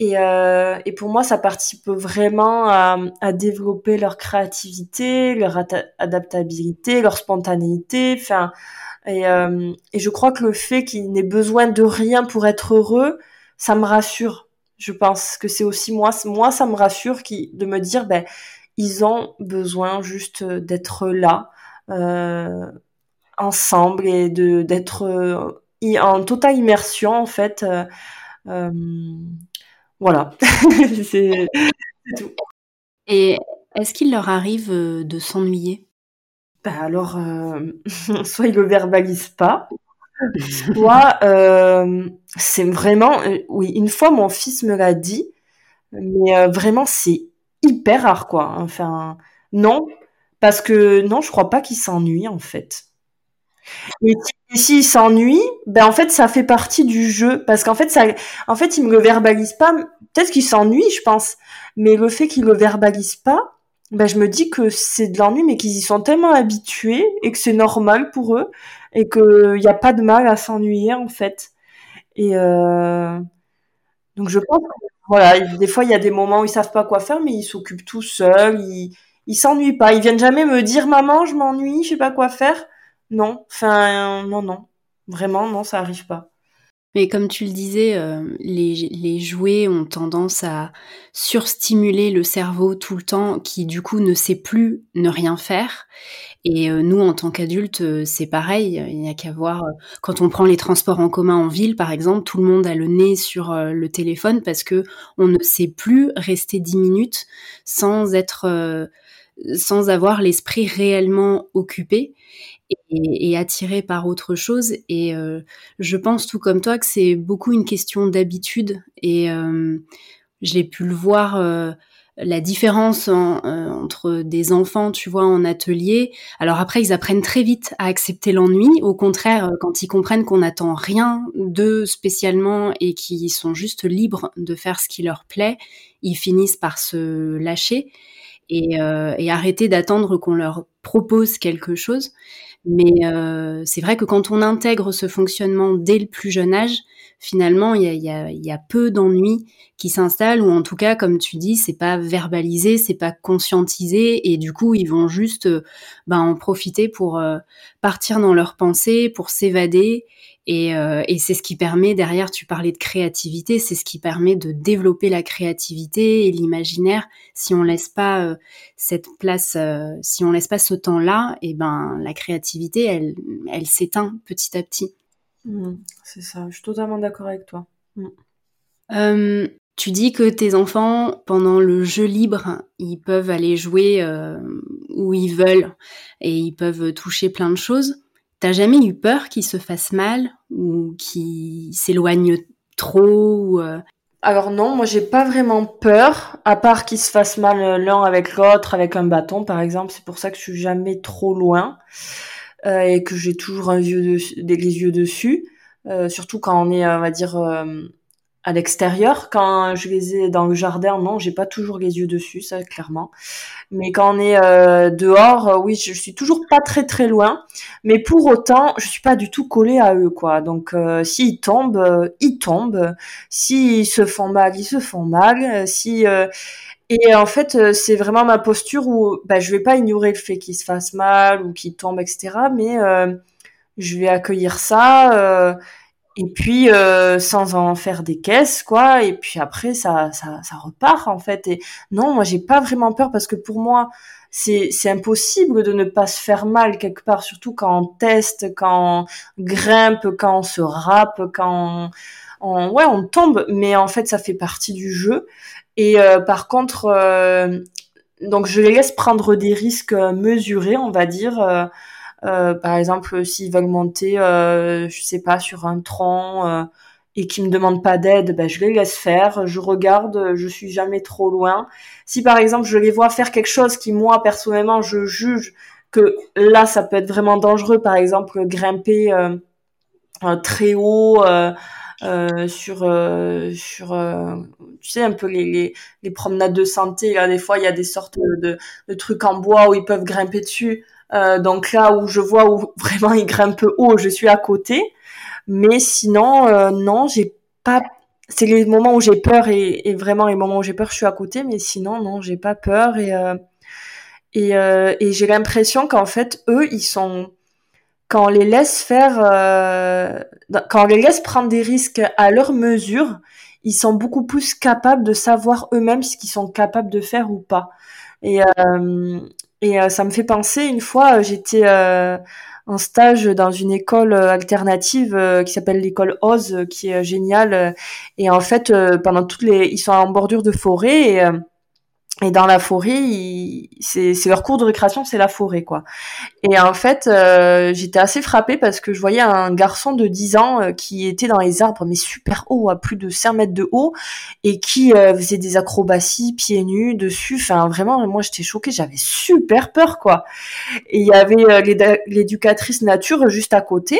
et, et pour moi, ça participe vraiment à, à développer leur créativité, leur adaptabilité, leur spontanéité. Enfin, et, et je crois que le fait qu'ils n'aient besoin de rien pour être heureux, ça me rassure. Je pense que c'est aussi moi, moi ça me rassure de me dire ben ils ont besoin juste d'être là euh, ensemble et de d'être euh, en totale immersion en fait. Euh, euh voilà, c'est tout. Et est-ce qu'il leur arrive de s'ennuyer? Ben alors, soit ils le verbalisent pas, soit c'est vraiment, oui, une fois mon fils me l'a dit, mais vraiment c'est hyper rare, quoi. Enfin, non, parce que non, je crois pas qu'il s'ennuie en fait. Et s'il s'ennuie, ben en fait ça fait partie du jeu parce qu'en fait ça, en fait il me le verbalise pas. Peut-être qu'il s'ennuie, je pense, mais le fait qu'il le verbalise pas, ben je me dis que c'est de l'ennui, mais qu'ils y sont tellement habitués et que c'est normal pour eux et qu'il n'y a pas de mal à s'ennuyer en fait. Et euh... donc je pense que voilà, des fois, il y a des moments où ils savent pas quoi faire, mais ils s'occupent tout seuls, ils, ils s'ennuient pas. Ils viennent jamais me dire, maman, je m'ennuie, je sais pas quoi faire. Non, enfin, non, non. Vraiment, non, ça arrive pas. Mais comme tu le disais, euh, les, jouets ont tendance à surstimuler le cerveau tout le temps, qui du coup ne sait plus ne rien faire. Et euh, nous, en tant qu'adultes, euh, c'est pareil. Il n'y a qu'à voir quand on prend les transports en commun en ville, par exemple, tout le monde a le nez sur le téléphone parce que on ne sait plus rester dix minutes sans être, sans avoir l'esprit réellement occupé et, attiré par autre chose. Et euh, je pense tout comme toi que c'est beaucoup une question d'habitude. Et euh, j'ai pu le voir. Euh, la différence entre des enfants, tu vois, en atelier. Alors après, ils apprennent très vite à accepter l'ennui. Au contraire, quand ils comprennent qu'on n'attend rien d'eux spécialement et qu'ils sont juste libres de faire ce qui leur plaît, ils finissent par se lâcher et, et arrêter d'attendre qu'on leur propose quelque chose. Mais euh, c'est vrai que quand on intègre ce fonctionnement dès le plus jeune âge, finalement, il y a, peu d'ennuis qui s'installent, ou en tout cas, comme tu dis, c'est pas verbalisé, c'est pas conscientisé, et du coup, ils vont juste euh, ben, en profiter pour euh, partir dans leurs pensées, pour s'évader, et, euh, et c'est ce qui permet, derrière, tu parlais de créativité, c'est ce qui permet de développer la créativité et l'imaginaire. Si on laisse pas euh, cette place, euh, si on laisse pas ce temps-là, et eh ben la créativité, elle, elle s'éteint petit à petit. Mmh, c'est ça, je suis totalement d'accord avec toi. Mmh. tu dis que tes enfants, pendant le jeu libre, ils peuvent aller jouer où ils veulent et ils peuvent toucher plein de choses. T'as jamais eu peur qu'ils se fassent mal ou qu'ils s'éloignent trop euh? Alors non, moi j'ai pas vraiment peur, à part qu'ils se fassent mal l'un avec l'autre, avec un bâton par exemple. C'est pour ça que je suis jamais trop loin euh, et que j'ai toujours un yeux des les yeux dessus. Euh, surtout quand on est, on va dire, à l'extérieur. Quand je les ai dans le jardin, non, j'ai pas toujours les yeux dessus, ça clairement. Mais quand on est euh, dehors, euh, oui, je, suis toujours pas très très loin. Mais pour autant, je suis pas du tout collée à eux, quoi. Donc, euh, s'ils tombent, ils tombent. S'ils se font mal, ils se font mal. Si et en fait, c'est vraiment ma posture où bah, je vais pas ignorer le fait qu'ils se fassent mal ou qu'ils tombent, etc. Mais je vais accueillir ça et puis euh, sans en faire des caisses quoi. Et puis après ça ça, ça repart en fait. Et non moi j'ai pas vraiment peur parce que pour moi c'est c'est impossible de ne pas se faire mal quelque part surtout quand on teste quand on grimpe quand on se râpe quand on, ouais on tombe. Mais en fait ça fait partie du jeu. Et euh, par contre euh, donc je les laisse prendre des risques mesurés on va dire euh, par exemple, s'ils veulent monter, euh, je sais pas, sur un tronc euh, et qu'ils me demandent pas d'aide, ben, je les laisse faire. Je regarde, je suis jamais trop loin. Si par exemple je les vois faire quelque chose qui moi personnellement je juge que là ça peut être vraiment dangereux, par exemple grimper très haut. sur sur tu sais un peu les, les, les promenades de santé là des fois il y a des sortes de, de trucs en bois où ils peuvent grimper dessus euh, donc là où je vois où vraiment il grimpe haut, je suis à côté. Mais sinon, euh, non, j'ai pas. C'est les moments où j'ai peur et, vraiment les moments où j'ai peur, je suis à côté. Mais sinon, non, j'ai pas peur et euh, et, j'ai l'impression qu'en fait, eux, ils sont quand on les laisse faire, quand on les laisse prendre des risques à leur mesure, ils sont beaucoup plus capables de savoir eux-mêmes ce qu'ils sont capables de faire ou pas. Et, et euh, ça me fait penser, une fois, euh, j'étais euh, en stage dans une école alternative qui s'appelle l'école Oz, qui est géniale. Et en fait, pendant toutes les, ils sont en bordure de forêt et dans la forêt, c'est leur cours de récréation, c'est la forêt, quoi. Et en fait, euh, j'étais assez frappée parce que je voyais un garçon de 10 ans euh, qui était dans les arbres, mais super haut, à plus de 5 mètres de haut, et qui euh, faisait des acrobaties pieds nus dessus. Enfin, vraiment, moi, j'étais choquée, j'avais super peur, quoi. Et il y avait l'éducatrice nature juste à côté,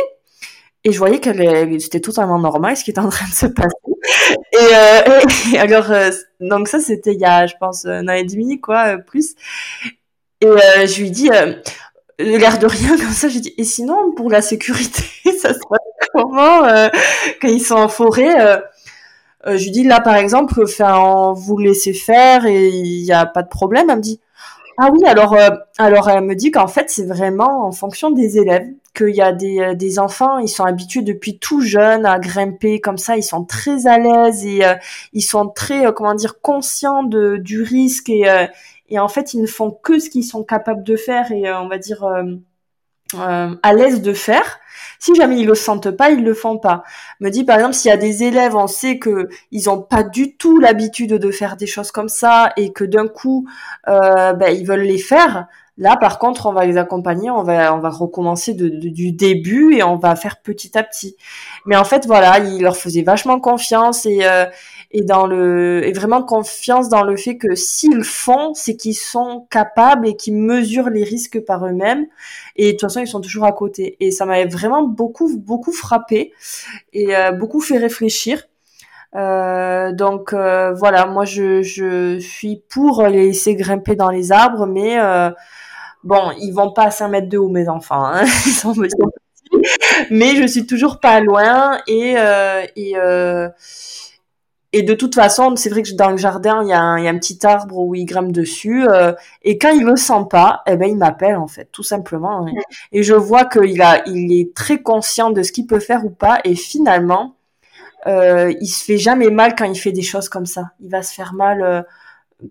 et je voyais qu'elle c'était totalement normal ce qui était en train de se passer. Et, euh, et alors, euh, donc ça, c'était il y a, je pense, un an et demi, quoi, euh, plus. Et euh, je lui dis, l'air de rien comme ça, j'ai dit, et sinon, pour la sécurité, ça se passe comment quand ils sont en forêt Je lui dis, là, par exemple, enfin, vous laissez faire et il n'y a pas de problème. Elle me dit, ah oui, alors, alors elle me dit qu'en fait, c'est vraiment en fonction des élèves qu'il y a des, euh, des enfants, ils sont habitués depuis tout jeune à grimper comme ça, ils sont très à l'aise et euh, ils sont très, euh, comment dire, conscients de, du risque et, et en fait, ils ne font que ce qu'ils sont capables de faire et on va dire à l'aise de faire. Si jamais ils le sentent pas, ils le font pas. Me dit par exemple s'il y a des élèves, on sait que ils ont pas du tout l'habitude de faire des choses comme ça et que d'un coup, euh, ben, ils veulent les faire. Là, par contre, on va les accompagner, on va, on va recommencer de, du début et on va faire petit à petit. Mais en fait, voilà, il leur faisait vachement confiance et, euh, et dans le, et vraiment confiance dans le fait que s'ils font, c'est qu'ils sont capables et qu'ils mesurent les risques par eux-mêmes. Et de toute façon, ils sont toujours à côté. Et ça m'avait vraiment beaucoup, beaucoup frappé et euh, beaucoup fait réfléchir. Euh, donc euh, voilà, moi je, je suis pour les laisser grimper dans les arbres, mais euh, Bon, ils vont pas à 5 mètres de haut, mes enfants. Hein. Ils sont, mais je suis toujours pas loin et euh, et euh, et de toute façon, c'est vrai que dans le jardin, il y, a un, il y a un petit arbre où il grimpe dessus. Euh, et quand il me sent pas, eh ben il m'appelle en fait, tout simplement. Et je vois qu'il a, il est très conscient de ce qu'il peut faire ou pas. Et finalement, euh, il se fait jamais mal quand il fait des choses comme ça. Il va se faire mal euh,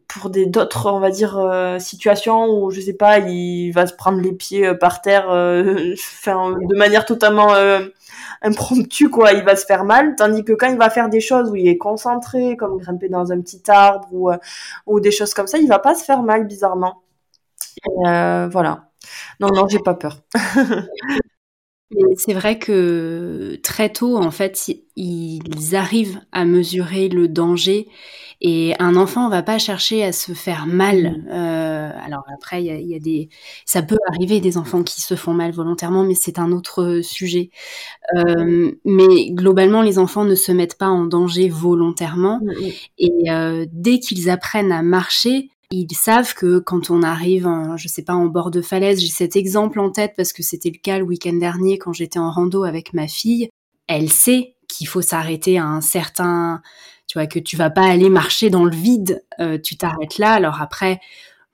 pour des d'autres on va dire euh, situations où je sais pas il va se prendre les pieds par terre de manière totalement impromptue quoi. Il va se faire mal. Tandis que quand il va faire des choses où il est concentré comme grimper dans un petit arbre ou ou des choses comme ça il va pas se faire mal bizarrement. Voilà. Non non j'ai pas peur c'est vrai que très tôt, en fait, ils arrivent à mesurer le danger et un enfant va pas chercher à se faire mal. Mmh. Euh, alors après, il y a, des, ça peut arriver des enfants qui se font mal volontairement, mais c'est un autre sujet. Euh, mais globalement, les enfants ne se mettent pas en danger volontairement. Mmh, mmh. Et euh, dès qu'ils apprennent à marcher, ils savent que quand on arrive, en, je sais pas, en bord de falaise, j'ai cet exemple en tête parce que c'était le cas le week-end dernier quand j'étais en rando avec ma fille. Elle sait qu'il faut s'arrêter à un certain, tu vois, que tu vas pas aller marcher dans le vide, euh, tu t'arrêtes là. Alors après,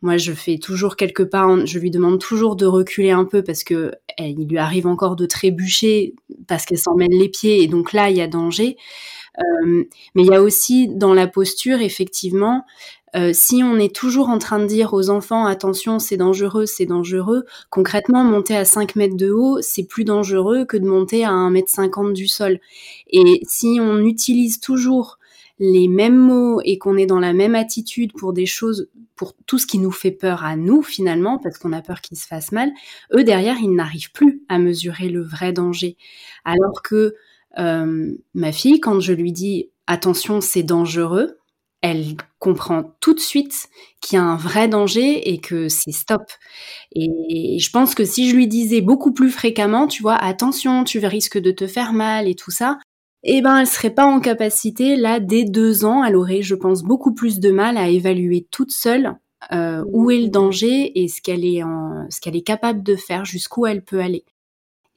moi, je fais toujours quelques pas, je lui demande toujours de reculer un peu parce que eh, il lui arrive encore de trébucher parce qu'elle s'en mêle les pieds et donc là, il y a danger. Euh, mais il y a aussi dans la posture, effectivement, euh, si on est toujours en train de dire aux enfants attention c'est dangereux, c'est dangereux, concrètement monter à 5 mètres de haut c'est plus dangereux que de monter à 1 mètre 50 du sol. Et si on utilise toujours les mêmes mots et qu'on est dans la même attitude pour des choses, pour tout ce qui nous fait peur à nous finalement, parce qu'on a peur qu'ils se fassent mal, eux derrière ils n'arrivent plus à mesurer le vrai danger. Alors que euh, ma fille, quand je lui dis attention c'est dangereux, elle comprend tout de suite qu'il y a un vrai danger et que c'est stop. Et je pense que si je lui disais beaucoup plus fréquemment, tu vois, attention, tu risques de te faire mal et tout ça, eh ben, elle serait pas en capacité, là, dès deux ans, elle aurait, je pense, beaucoup plus de mal à évaluer toute seule euh, où est le danger et ce qu'elle est, ce qu'elle est capable de faire, jusqu'où elle peut aller.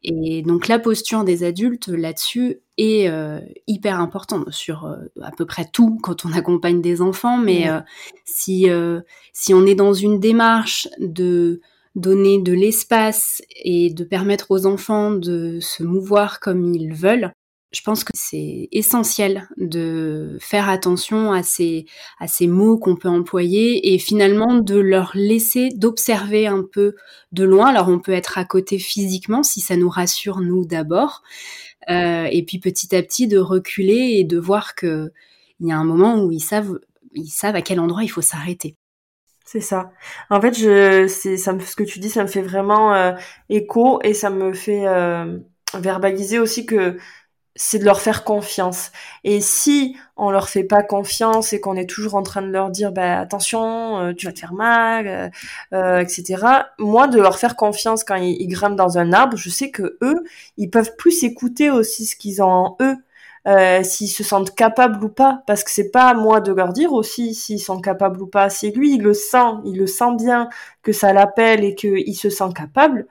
Et donc la posture des adultes là-dessus est euh, hyper importante sur euh, à peu près tout quand on accompagne des enfants. Mais euh, si si on est dans une démarche de donner de l'espace et de permettre aux enfants de se mouvoir comme ils veulent, je pense que c'est essentiel de faire attention à ces, à ces mots qu'on peut employer et finalement de leur laisser d'observer un peu de loin. Alors on peut être à côté physiquement si ça nous rassure nous d'abord, euh, et puis petit à petit de reculer et de voir que il y a un moment où ils savent, ils savent à quel endroit il faut s'arrêter. C'est ça. En fait, je, ça me, ce que tu dis, ça me fait vraiment euh, écho et ça me fait euh, verbaliser aussi que c'est de leur faire confiance. Et si on leur fait pas confiance et qu'on est toujours en train de leur dire bah attention, euh, tu vas te faire mal, euh, euh etc. Moi, de leur faire confiance quand ils, grimpent dans un arbre, je sais que eux, ils peuvent plus écouter aussi ce qu'ils ont en eux. Euh, s'ils se sentent capables ou pas, parce que c'est pas à moi de leur dire aussi s'ils sont capables ou pas. Si lui il le sent, il le sent bien que ça l'appelle et qu'il se sent capable,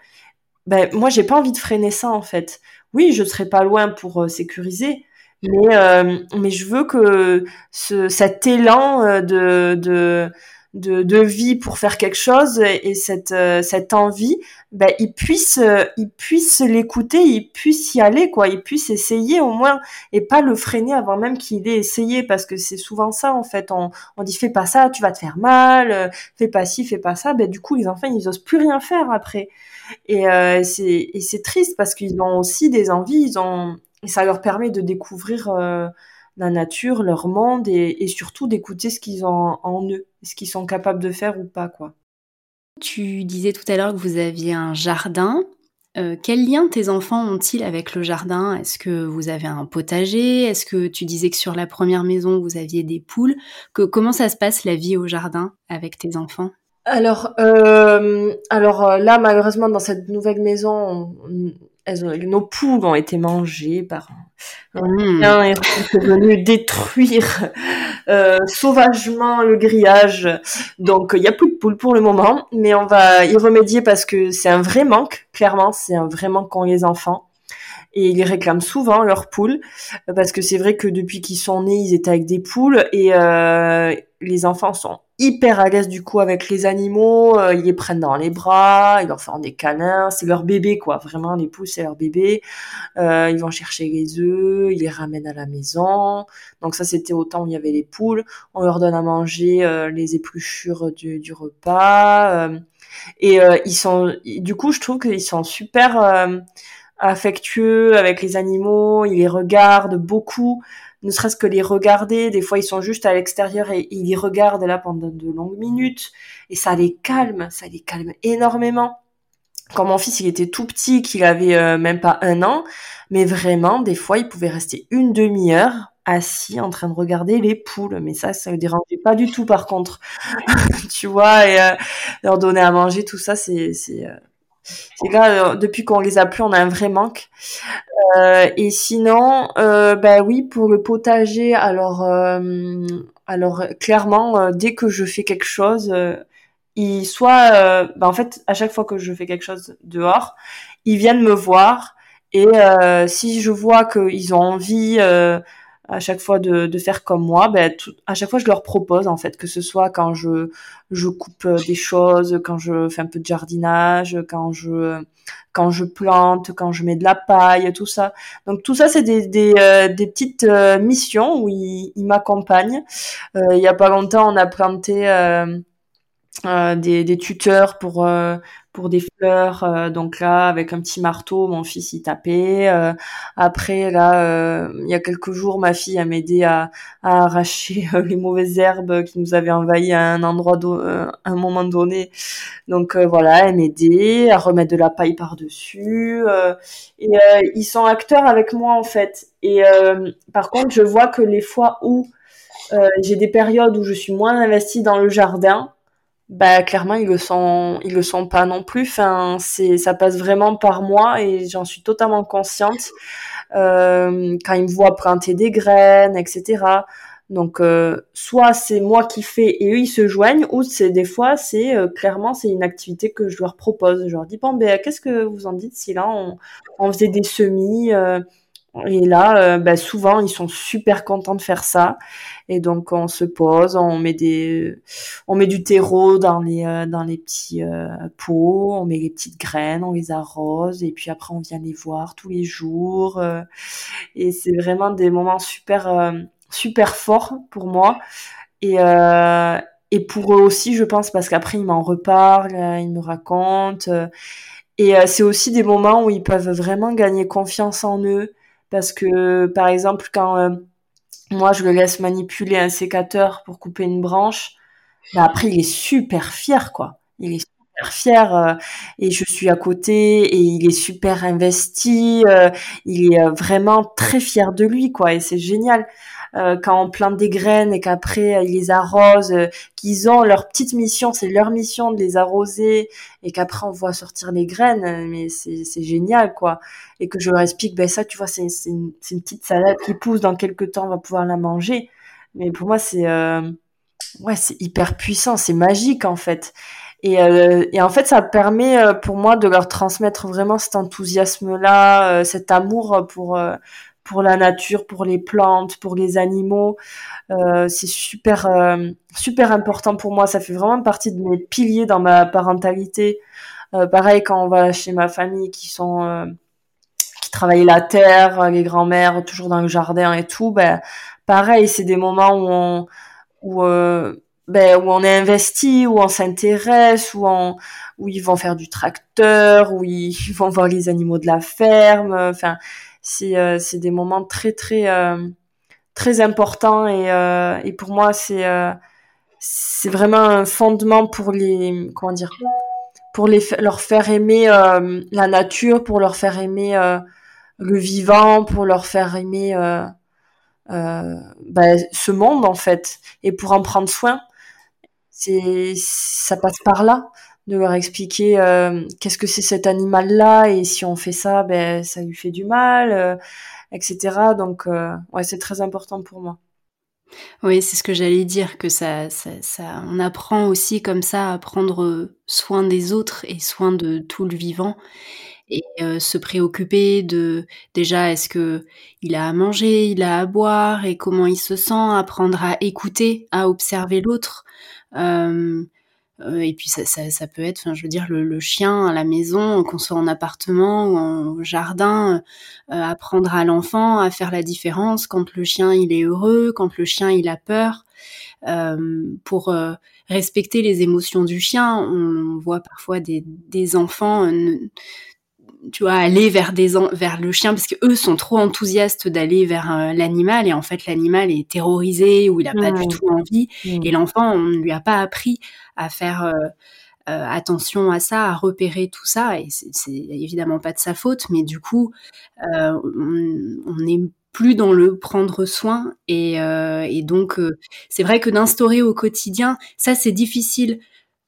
ben moi j'ai pas envie de freiner ça en fait oui, je serai pas loin pour euh, sécuriser, mais euh, mais je veux que ce, cet élan euh, de, de de, vie pour faire quelque chose et, cette cette envie, ben il puisse puisse l'écouter, il puisse y aller quoi, il puisse essayer au moins et pas le freiner avant même qu'il ait essayé parce que c'est souvent ça en fait, on on dit fais pas ça, tu vas te faire mal, fais pas ci, fais pas ça, ben du coup les enfants ils osent plus rien faire après. Et euh, c'est triste parce qu'ils ont aussi des envies, ils ont, et ça leur permet de découvrir euh, la nature, leur monde et, et surtout d'écouter ce qu'ils ont en eux, ce qu'ils sont capables de faire ou pas, quoi. Tu disais tout à l'heure que vous aviez un jardin. Euh, quel lien tes enfants ont-ils avec le jardin? Est-ce que vous avez un potager? Est-ce que tu disais que sur la première maison vous aviez des poules? Que, Comment ça se passe la vie au jardin avec tes enfants? Alors, euh, alors euh, là, malheureusement, dans cette nouvelle maison, elles ont, nos poules ont été mangées par un mmh. est venu détruire euh, sauvagement le grillage. Donc, il n'y a plus de poules pour le moment, mais on va y remédier parce que c'est un vrai manque. Clairement, c'est un vrai manque qu'ont les enfants et ils réclament souvent leurs poules parce que c'est vrai que depuis qu'ils sont nés, ils étaient avec des poules et euh, les enfants sont hyper à l'aise du coup avec les animaux, euh, ils les prennent dans les bras, ils leur font des câlins, c'est leur bébé quoi, vraiment les poules c'est leur bébé. Euh, ils vont chercher les œufs, ils les ramènent à la maison. Donc ça c'était au temps où il y avait les poules, on leur donne à manger euh, les épluchures du, du repas et ils sont du coup je trouve qu'ils sont super affectueux avec les animaux, ils les regardent beaucoup ne serait-ce que les regarder. Des fois, ils sont juste à l'extérieur et ils les regardent là pendant de longues minutes. Et ça les calme, ça les calme énormément. Quand mon fils, il était tout petit, qu'il avait euh, même pas un an, mais vraiment, des fois, il pouvait rester une demi-heure assis en train de regarder les poules. Mais ça, ça le dérangeait pas du tout, par contre. tu vois, et euh, leur donner à manger, tout ça, c'est... c'est euh, là, depuis qu'on les a plus, on a un vrai manque. Euh, et sinon, euh, bah oui, pour le potager, alors, euh, alors clairement, euh, dès que je fais quelque chose, ils soit, bah en fait, à chaque fois que je fais quelque chose dehors, ils viennent me voir. Et si je vois qu'ils ont envie à chaque fois de, de faire comme moi, ben, à chaque fois je leur propose en fait que ce soit quand je je coupe euh, des choses, quand je fais un peu de jardinage, quand je quand je plante, quand je mets de la paille, tout ça. Donc tout ça c'est des des, euh, des petites euh, missions où ils, ils m'accompagnent. il y a pas longtemps on a planté des, des tuteurs pour pour des fleurs. Euh, donc là, avec un petit marteau, mon fils y tapait. Euh, après, là, euh, il y a quelques jours, ma fille a m'aidé à, à, arracher les mauvaises herbes qui nous avaient envahi à un endroit, à un moment donné. Donc voilà, elle m'aidait à remettre de la paille par-dessus. et ils sont acteurs avec moi en fait. Et par contre, je vois que les fois où j'ai des périodes où je suis moins investie dans le jardin bah clairement ils le sont ils le sont pas non plus. Enfin c'est ça passe vraiment par moi et j'en suis totalement consciente euh, quand ils me voient planter des graines etc donc euh, soit c'est moi qui fais et eux ils se joignent ou c'est des fois c'est euh, clairement c'est une activité que je leur propose. Je leur dis bon ben qu'est-ce que vous en dites si là on, on faisait des semis euh, et là, euh, bah, souvent, ils sont super contents de faire ça. Et donc, on se pose, on met des, on met du terreau dans les, euh, dans les petits euh, pots, on met les petites graines, on les arrose, et puis après, on vient les voir tous les jours. et c'est vraiment des moments super, super forts pour moi. Et, et pour eux aussi, je pense, parce qu'après, ils m'en reparlent, ils me racontent. et c'est aussi des moments où ils peuvent vraiment gagner confiance en eux parce que, par exemple, quand euh, moi, je le laisse manipuler un sécateur pour couper une branche, bah, après, il est super fier, quoi. Il est super fier euh, et je suis à côté et il est super investi. Euh, il est vraiment très fier de lui, quoi. Et c'est génial. Euh, quand on plante des graines et qu'après euh, ils les arrosent, euh, qu'ils ont leur petite mission, c'est leur mission de les arroser et qu'après on voit sortir les graines, mais c'est génial quoi. Et que je leur explique, ben ça tu vois c'est une, une, petite salade qui pousse dans quelques temps, on va pouvoir la manger. Mais pour moi c'est ouais c'est hyper puissant, c'est magique en fait. Et, et, en fait, ça permet pour moi de leur transmettre vraiment cet enthousiasme-là, cet amour pour pour la nature, pour les plantes, pour les animaux. Euh, c'est super euh, super important pour moi. Ça fait vraiment partie de mes piliers dans ma parentalité. Euh, pareil quand on va chez ma famille qui sont qui travaillent la terre, les grands-mères toujours dans le jardin et tout. Ben pareil, c'est des moments où on où ben, où on est investi, où on s'intéresse, où où ils vont faire du tracteur, où ils vont voir les animaux de la ferme. Enfin, c'est euh, des moments très très euh, très importants et euh, et pour moi c'est c'est vraiment un fondement pour les comment dire pour les leur faire aimer la nature pour leur faire aimer le vivant pour leur faire aimer bah, ce monde en fait et pour en prendre soin c'est ça passe par là de leur expliquer euh, qu'est-ce que c'est cet animal-là et si on fait ça, ben ça lui fait du mal, euh, etc. Donc euh, ouais, c'est très important pour moi. Oui, c'est ce que j'allais dire, que ça, ça, on apprend aussi comme ça à prendre soin des autres et soin de tout le vivant et se préoccuper de déjà est-ce que il a à manger, il a à boire et comment il se sent, apprendre à écouter, à observer l'autre. Euh, euh, et puis ça, ça, peut être, enfin, je veux dire, le, chien à la maison, qu'on soit en appartement ou en jardin, euh, apprendre à l'enfant à faire la différence quand le chien il est heureux, quand le chien il a peur, pour respecter les émotions du chien. On voit parfois des enfants tu vois, aller vers des vers le chien parce que eux sont trop enthousiastes d'aller vers euh, l'animal et en fait l'animal est terrorisé ou il a pas du tout envie mmh. et l'enfant on ne lui a pas appris à faire euh, euh, attention à ça, à repérer tout ça et c'est évidemment pas de sa faute mais du coup on, on est plus dans le prendre soin et, et donc c'est vrai que d'instaurer au quotidien ça c'est difficile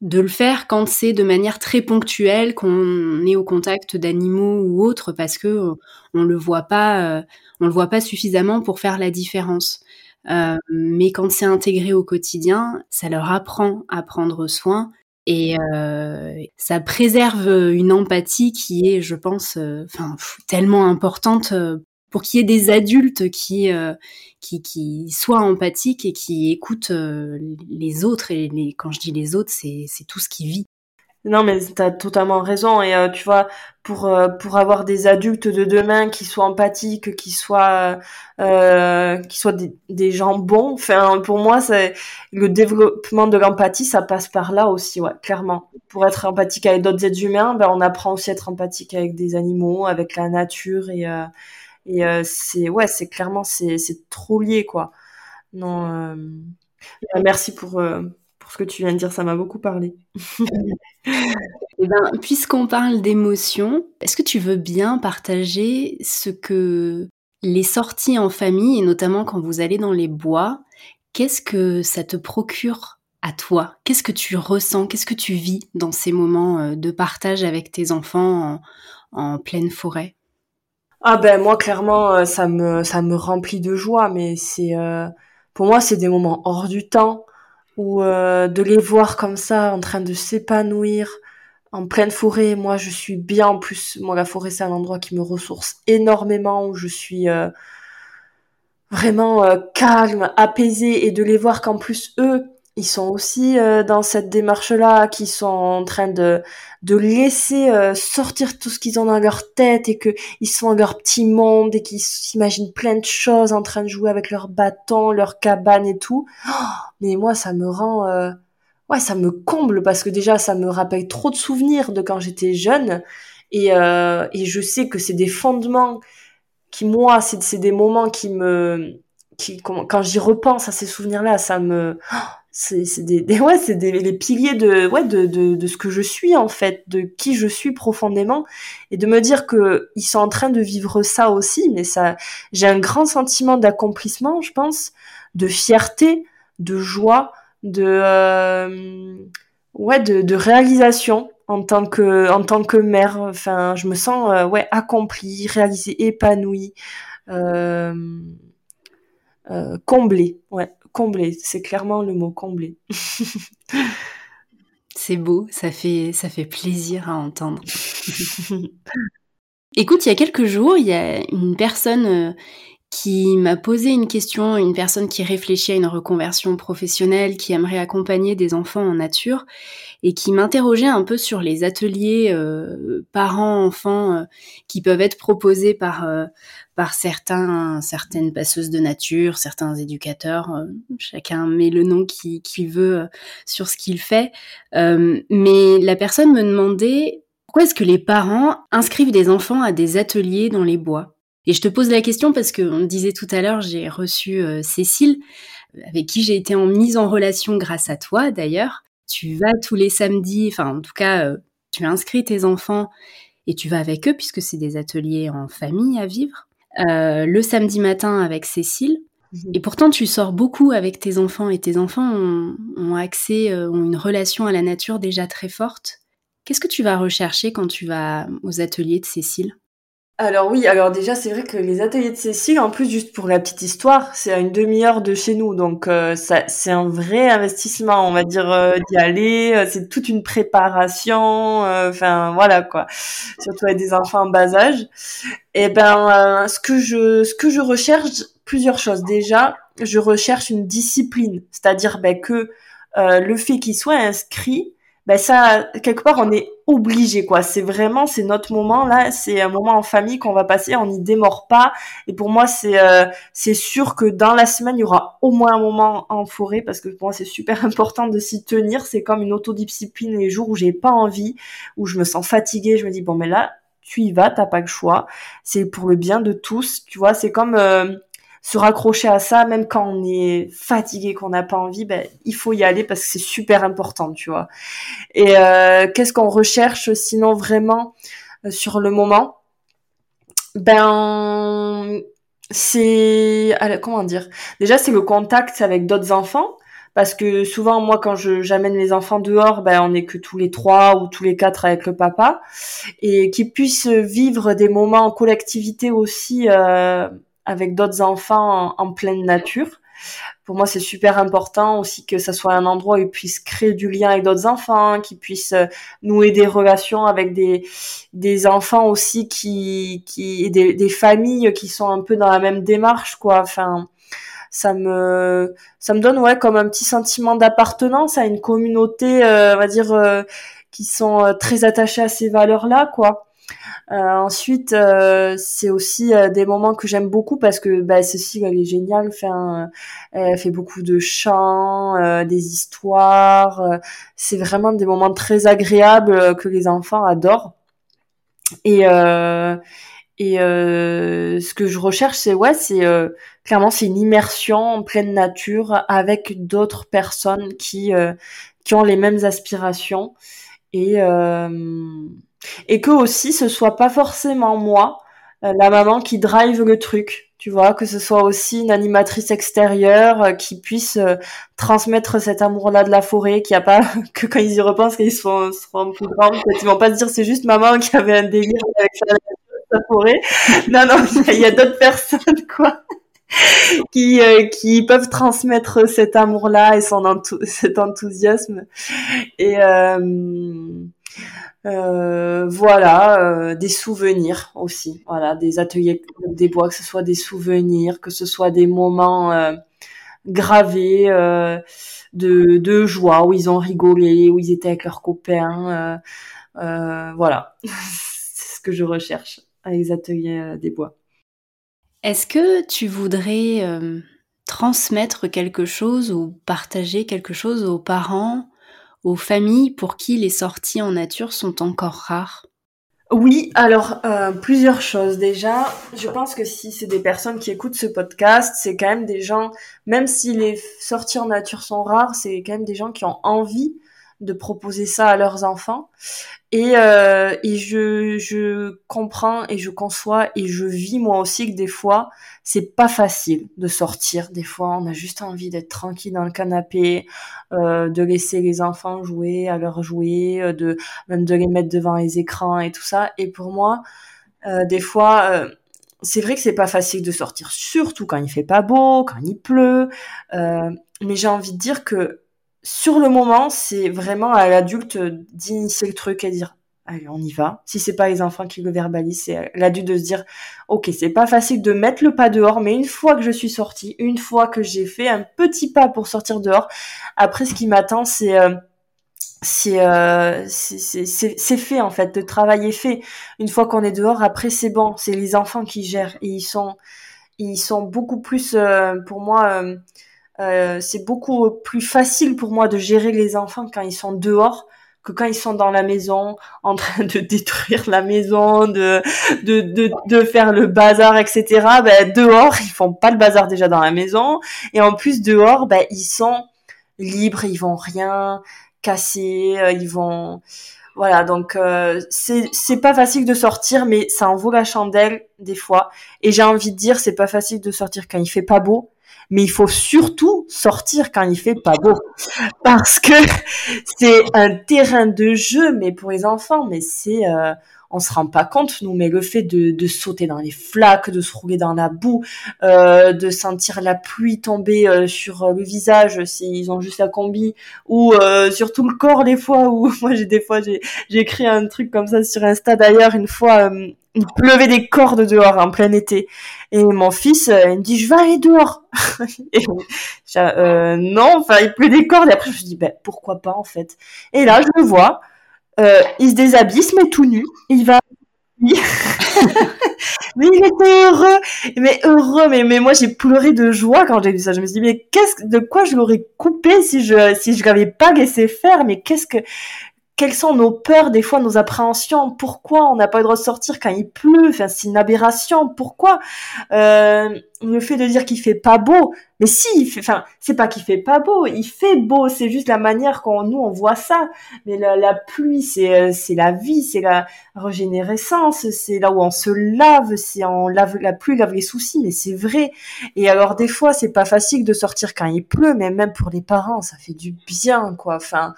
de le faire quand c'est de manière très ponctuelle, qu'on est au contact d'animaux ou autres, parce que euh, on le voit pas, euh, on le voit pas suffisamment pour faire la différence. Euh, mais quand c'est intégré au quotidien, ça leur apprend à prendre soin et ça préserve une empathie qui est, je pense, tellement importante pour qu'il y ait des adultes qui, euh, qui, qui soient empathiques et qui écoutent euh, les autres. Et quand je dis les autres, c'est, c'est tout ce qui vit. Non, mais tu as totalement raison. Et euh, tu vois, pour pour avoir des adultes de demain qui soient empathiques, qui soient qui soient des, des, gens bons. Enfin, pour moi, c'est le développement de l'empathie, ça passe par là aussi, ouais, clairement. Pour être empathique avec d'autres êtres humains, ben on apprend aussi à être empathique avec des animaux, avec la nature et et euh, c'est ouais, c'est clairement c'est trop lié quoi. Non, euh, merci pour euh, ce que tu viens de dire, ça m'a beaucoup parlé. Eh ben, puisqu'on parle d'émotions, est-ce que tu veux bien partager ce que les sorties en famille, et notamment quand vous allez dans les bois, qu'est-ce que ça te procure à toi? Qu'est-ce que tu ressens? Qu'est-ce que tu vis dans ces moments euh, de partage avec tes enfants en, pleine forêt? Ah ben moi clairement euh, ça me ça me remplit de joie mais c'est euh, pour moi c'est des moments hors du temps où de les voir comme ça en train de s'épanouir en pleine forêt, moi je suis bien en plus moi la forêt c'est un endroit qui me ressource énormément où je suis vraiment calme, apaisée et de les voir qu'en plus eux ils sont aussi euh, dans cette démarche-là, qui sont en train de de laisser euh, sortir tout ce qu'ils ont dans leur tête et que ils sont dans leur petit monde et qu'ils s'imaginent plein de choses en train de jouer avec leurs bâtons, leurs cabanes et tout. Oh, mais moi, ça me rend, euh, ouais, ça me comble parce que déjà, ça me rappelle trop de souvenirs de quand j'étais jeune et et je sais que c'est des fondements qui moi, c'est des moments qui me qui quand j'y repense à ces souvenirs-là, ça me oh, c'est des, des, ouais c'est des les piliers de ouais de, de de ce que je suis en fait de qui je suis profondément. Et de me dire que ils sont en train de vivre ça aussi mais ça j'ai un grand sentiment d'accomplissement je pense de fierté de joie de euh, ouais de, de réalisation en tant que en tant que mère. Enfin je me sens euh, ouais accomplie réalisée épanouie euh, euh, comblée ouais combler. C'est clairement le mot combler. C'est beau, ça fait, ça fait plaisir à entendre. Écoute, il y a quelques jours, il y a une personne euh, qui m'a posé une question, une personne qui réfléchit à une reconversion professionnelle, qui aimerait accompagner des enfants en nature et qui m'interrogeait un peu sur les ateliers euh, parents-enfants euh, qui peuvent être proposés par euh, par certains certaines passeuses de nature, certains éducateurs. chacun met le nom qui qui veut sur ce qu'il fait, mais la personne me demandait pourquoi est-ce que les parents inscrivent des enfants à des ateliers dans les bois? Et je te pose la question parce que on disait tout à l'heure, j'ai reçu euh, Cécile, avec qui j'ai été en mise en relation grâce à toi d'ailleurs. Tu vas tous les samedis, enfin en tout cas, euh, tu inscris tes enfants et tu vas avec eux puisque c'est des ateliers en famille à vivre. Euh, le samedi matin avec Cécile. Mhm. Et pourtant, tu sors beaucoup avec tes enfants et tes enfants ont, ont accès, ont une relation à la nature déjà très forte. Qu'est-ce que tu vas rechercher quand tu vas aux ateliers de Cécile? Alors oui, alors déjà c'est vrai que les ateliers de Cécile, en plus juste pour la petite histoire, c'est à une demi-heure de chez nous, donc euh, ça c'est un vrai investissement, on va dire euh, d'y aller. Euh, c'est toute une préparation, enfin voilà quoi. Surtout avec des enfants en bas âge. Et eh ben ce que je ce que je recherche plusieurs choses. Déjà, je recherche une discipline, c'est-à-dire ben, que le fait qu'il soit inscrit ben ça quelque part on est obligé quoi. C'est vraiment c'est notre moment là. C'est un moment en famille qu'on va passer. On n'y démord pas. Et pour moi c'est euh, c'est sûr que dans la semaine il y aura au moins un moment en forêt parce que pour moi c'est super important de s'y tenir. C'est comme une autodiscipline les jours où j'ai pas envie où je me sens fatiguée. Je me dis bon mais là tu y vas. T'as pas le choix. C'est pour le bien de tous. Tu vois c'est comme euh, se raccrocher à ça, même quand on est fatigué, qu'on n'a pas envie, ben, il faut y aller parce que c'est super important, tu vois. Et euh, qu'est-ce qu'on recherche sinon vraiment euh, sur le moment? Ben, c'est comment dire? Déjà, c'est le contact avec d'autres enfants. Parce que souvent, moi, quand je j'amène les enfants dehors, ben on est que tous les trois ou tous les quatre avec le papa, et qu'ils puissent vivre des moments en collectivité aussi euh, avec d'autres enfants en, pleine nature. Pour moi, c'est super important aussi que ça soit un endroit où ils puissent créer du lien avec d'autres enfants, qu'ils puissent euh, nouer des relations avec des, des enfants aussi qui, qui, et des, des familles qui sont un peu dans la même démarche, quoi. Enfin, ça me, ça me donne, ouais, comme un petit sentiment d'appartenance à une communauté, euh, on va dire, euh, qui sont très attachés à ces valeurs-là, quoi. Euh, ensuite, euh, c'est aussi euh, des moments que j'aime beaucoup parce que bah, Cécile, elle est géniale. Enfin, elle fait beaucoup de chants, des histoires. c'est vraiment des moments très agréables que les enfants adorent. Et et ce que je recherche, c'est ouais, c'est clairement c'est une immersion en pleine nature avec d'autres personnes qui qui ont les mêmes aspirations et et que aussi ce soit pas forcément moi euh, la maman qui drive le truc tu vois, que ce soit aussi une animatrice extérieure euh, qui puisse euh, transmettre cet amour-là de la forêt, qui a pas que quand ils y repensent, qu'ils seront, seront plus grands, ils vont pas se dire c'est juste maman qui avait un délire avec sa, forêt. Non, non, il y a, d'autres personnes, quoi, qui euh, qui peuvent transmettre cet amour-là et son cet enthousiasme. Et euh, voilà, euh, des souvenirs aussi. Voilà, des ateliers des bois, que ce soit des souvenirs, que ce soit des moments euh, gravés de, de joie où ils ont rigolé, où ils étaient avec leurs copains. voilà, c'est ce que je recherche avec les ateliers des bois. Est-ce que tu voudrais transmettre quelque chose ou partager quelque chose aux parents aux familles pour qui les sorties en nature sont encore rares? Oui, alors euh, plusieurs choses. Déjà, je pense que si c'est des personnes qui écoutent ce podcast, c'est quand même des gens, même si les sorties en nature sont rares, c'est quand même des gens qui ont envie de proposer ça à leurs enfants. Et, euh, et je, je comprends et je conçois et je vis moi aussi que des fois, c'est pas facile de sortir. Des fois, on a juste envie d'être tranquille dans le canapé, euh, de laisser les enfants jouer, à leur jouer, euh, de même de les mettre devant les écrans et tout ça. Et pour moi, euh, des fois, euh, c'est vrai que c'est pas facile de sortir, surtout quand il fait pas beau, quand il pleut. Euh, mais j'ai envie de dire que sur le moment, c'est vraiment à l'adulte d'initier le truc et dire allez, on y va. Si c'est pas les enfants qui le verbalisent, c'est l'adulte de se dire ok, c'est pas facile de mettre le pas dehors, mais une fois que je suis sortie, une fois que j'ai fait un petit pas pour sortir dehors, après ce qui m'attend, c'est euh, euh, c'est c'est fait en fait, le travail est fait. Une fois qu'on est dehors, après c'est bon, c'est les enfants qui gèrent et ils sont ils sont beaucoup plus euh, pour moi euh, c'est beaucoup plus facile pour moi de gérer les enfants quand ils sont dehors que quand ils sont dans la maison en train de détruire la maison, de de, de, faire le bazar, etc. Ben, dehors, ils font pas le bazar déjà dans la maison. Et en plus, dehors, ben, ils sont libres, ils vont rien casser, euh, ils vont... Voilà, donc euh, c'est c'est pas facile de sortir, mais ça en vaut la chandelle des fois. Et j'ai envie de dire, c'est pas facile de sortir quand il fait pas beau, mais il faut surtout sortir quand il fait pas beau. Parce que c'est un terrain de jeu mais pour les enfants mais c'est euh, on se rend pas compte nous mais le fait de, sauter dans les flaques de se rouler dans la boue euh, de sentir la pluie tomber euh, sur le visage s'ils ont juste la combi ou euh, sur tout le corps des fois où moi j'ai des fois j'ai j'ai écrit un truc comme ça sur Insta d'ailleurs une fois euh, il pleuvait des cordes dehors en plein été. Et mon fils, euh, il me dit, je vais aller dehors. et, euh, non, enfin, il pleut des cordes. Et après, je me dis, ben, pourquoi pas, en fait. Et là, je le vois, euh, il se déshabille, il se tout nu, il va... mais il était heureux, mais heureux, mais, mais moi j'ai pleuré de joie quand j'ai vu ça. Je me suis dit, mais qu'est-ce, de quoi je l'aurais coupé si je, si je l'avais pas laissé faire, mais qu'est-ce que, quelles sont nos peurs, des fois nos appréhensions, pourquoi on n'a pas le droit de sortir quand il pleut, enfin c'est une aberration, pourquoi? Euh, le fait de dire qu'il fait pas beau, mais si, il fait, enfin, c'est pas qu'il fait pas beau, il fait beau, c'est juste la manière qu'on nous on voit ça. Mais la, la pluie, c'est euh, c'est la vie, c'est la régénérescence, c'est là où on se lave, c'est on lave la pluie lave les soucis, mais c'est vrai. Et alors des fois, c'est pas facile de sortir quand il pleut, mais même pour les parents, ça fait du bien, quoi. Enfin,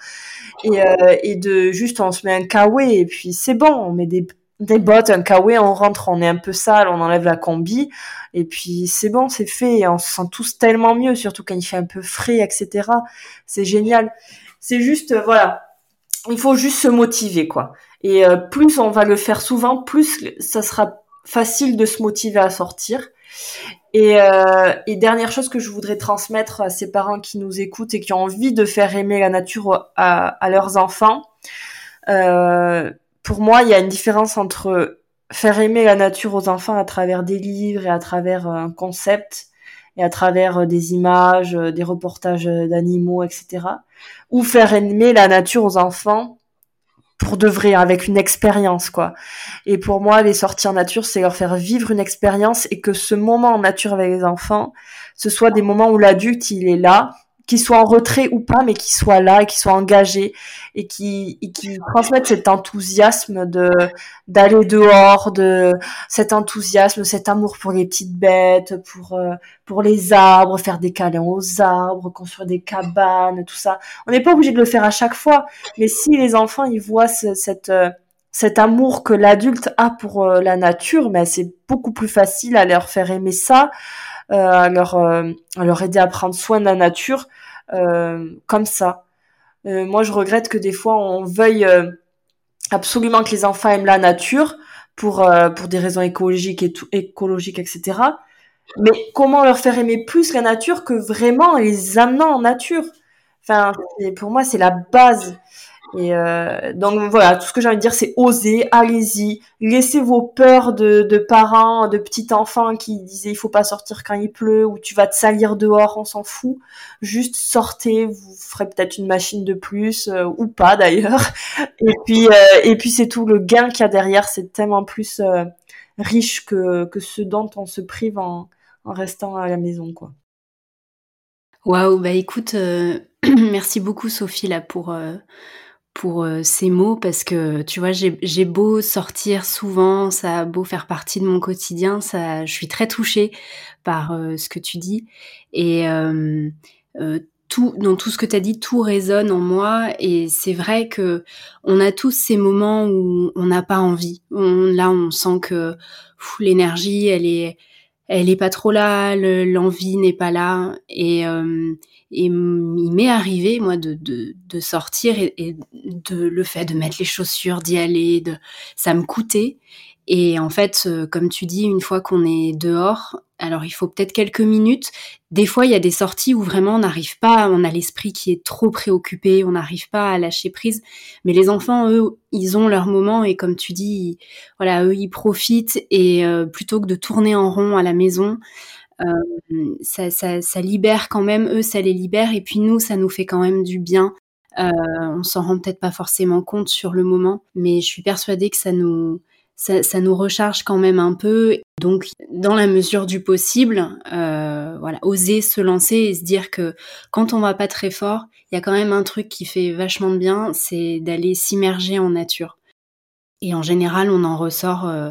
et euh, et de juste on se met un kawaii et puis c'est bon, on met des des bottes, un kawaii, on rentre, on est un peu sale, on enlève la combi, et puis c'est bon, c'est fait, et on se sent tous tellement mieux, surtout quand il fait un peu frais, etc. C'est génial. C'est juste, euh, voilà, il faut juste se motiver, quoi. Et euh, plus on va le faire souvent, plus ça sera facile de se motiver à sortir. Et, euh, et, dernière chose que je voudrais transmettre à ces parents qui nous écoutent et qui ont envie de faire aimer la nature à, leurs enfants, euh, pour moi, il y a une différence entre faire aimer la nature aux enfants à travers des livres et à travers un concept et à travers euh, des images, euh, des reportages d'animaux, etc. Ou faire aimer la nature aux enfants pour de vrai, avec une expérience, quoi. Et pour moi, les sorties en nature, c'est leur faire vivre une expérience et que ce moment en nature avec les enfants, ce soit des moments où l'adulte, il est là, qu'ils soient en retrait ou pas, mais qu'ils soient là qu'ils soient engagés et qui transmettent cet enthousiasme de d'aller dehors, de cet enthousiasme, cet amour pour les petites bêtes, pour euh, pour les arbres, faire des câlins aux arbres, construire des cabanes, tout ça. On n'est pas obligé de le faire à chaque fois, mais si les enfants ils voient cette euh, cet amour que l'adulte a pour euh, la nature, mais c'est beaucoup plus facile à leur faire aimer ça, à leur à leur aider à prendre soin de la nature comme ça. Euh, moi, je regrette que des fois, on veuille euh, absolument que les enfants aiment la nature pour euh, pour des raisons écologiques et tout, écologiques, etc. Mais comment leur faire aimer plus la nature que vraiment les amenant en nature? Enfin, pour moi, c'est la base. Et euh, donc voilà, tout ce que j'ai envie de dire, c'est oser, allez-y, laissez vos peurs de, de parents, de petits enfants qui disaient il faut pas sortir quand il pleut ou tu vas te salir dehors, on s'en fout. Juste sortez, vous ferez peut-être une machine de plus euh, ou pas d'ailleurs. Et puis euh, et puis c'est tout le gain qu'il y a derrière, c'est tellement plus euh, riche que que ce dont on se prive en, en restant à la maison quoi. Waouh, bah écoute, merci beaucoup Sophie là pour pour euh, ces mots parce que tu vois j'ai beau sortir souvent ça a beau faire partie de mon quotidien ça je suis très touchée par euh, ce que tu dis. Et euh, tout dans tout ce que tu as dit tout résonne en moi. Et c'est vrai que on a tous ces moments où on n'a pas envie. On, là on sent que l'énergie elle est elle est pas trop là l'envie n'est pas là et et il m'est arrivé, moi, de, de, de sortir et, et, de le fait de mettre les chaussures, d'y aller, de, ça me coûtait. Et en fait, euh, comme tu dis, une fois qu'on est dehors, alors il faut peut-être quelques minutes. Des fois, il y a des sorties où vraiment on n'arrive pas, on a l'esprit qui est trop préoccupé, on n'arrive pas à lâcher prise. Mais les enfants, eux, ils ont leur moment et comme tu dis, voilà, eux, ils profitent et euh, plutôt que de tourner en rond à la maison, euh, ça, libère quand même, eux, ça les libère, et puis nous, ça nous fait quand même du bien. Euh, on s'en rend peut-être pas forcément compte sur le moment, mais je suis persuadée que ça nous, ça, ça, nous recharge quand même un peu. Donc, dans la mesure du possible, euh, voilà, oser se lancer et se dire que quand on va pas très fort, il y a quand même un truc qui fait vachement de bien, c'est d'aller s'immerger en nature. Et en général, on en ressort euh,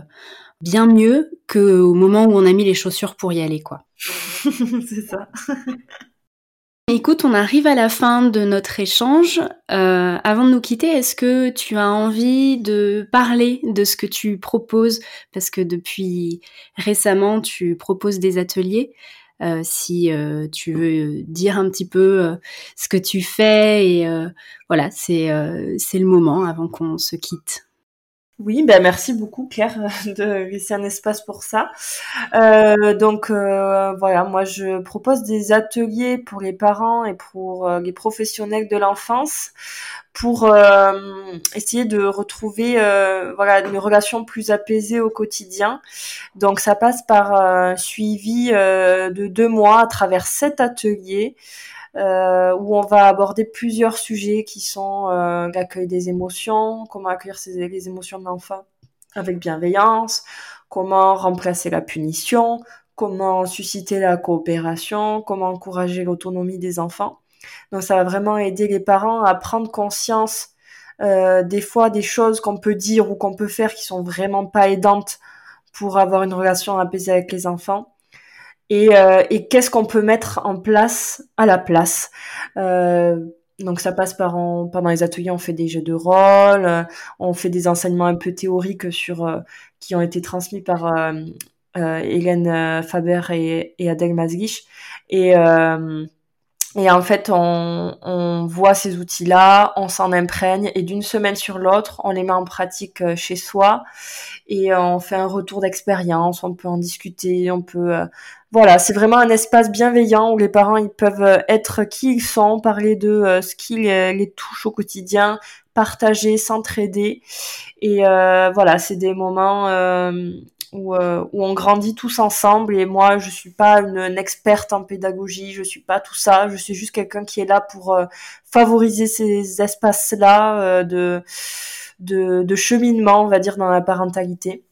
bien mieux qu'au moment où on a mis les chaussures pour y aller, quoi. c'est ça. Écoute, on arrive à la fin de notre échange. Euh, avant de nous quitter, est-ce que tu as envie de parler de ce que tu proposes? Parce que depuis récemment, tu proposes des ateliers. Euh, si euh, tu veux dire un petit peu ce que tu fais voilà, c'est le moment avant qu'on se quitte. Oui, ben merci beaucoup Claire de laisser un espace pour ça. Euh, donc euh, voilà, moi je propose des ateliers pour les parents et pour euh, les professionnels de l'enfance pour essayer de retrouver voilà une relation plus apaisée au quotidien. Donc ça passe par un suivi de deux mois à travers sept ateliers euh, où on va aborder plusieurs sujets qui sont euh, l'accueil des émotions, comment accueillir les émotions de l'enfant avec bienveillance, comment remplacer la punition, comment susciter la coopération, comment encourager l'autonomie des enfants. Donc ça va vraiment aider les parents à prendre conscience euh, des fois des choses qu'on peut dire ou qu'on peut faire qui sont vraiment pas aidantes pour avoir une relation apaisée avec les enfants et, euh, et qu'est-ce qu'on peut mettre en place à la place? Euh, donc ça passe par pendant les ateliers, on fait des jeux de rôle, euh, on fait des enseignements un peu théoriques sur qui ont été transmis par Hélène Faber et, Adèle Mazguich. Et et en fait, on, on voit ces outils-là, on s'en imprègne, et d'une semaine sur l'autre, on les met en pratique chez soi, et on fait un retour d'expérience, on peut en discuter, on peut voilà, c'est vraiment un espace bienveillant où les parents ils peuvent euh, être qui ils sont, parler de euh, ce qui les, touche au quotidien, partager, s'entraider. Et euh, voilà, c'est des moments où, où, on grandit tous ensemble. Et moi, je suis pas une, experte en pédagogie, je suis pas tout ça. Je suis juste quelqu'un qui est là pour favoriser ces espaces-là de, de, de cheminement, on va dire, dans la parentalité.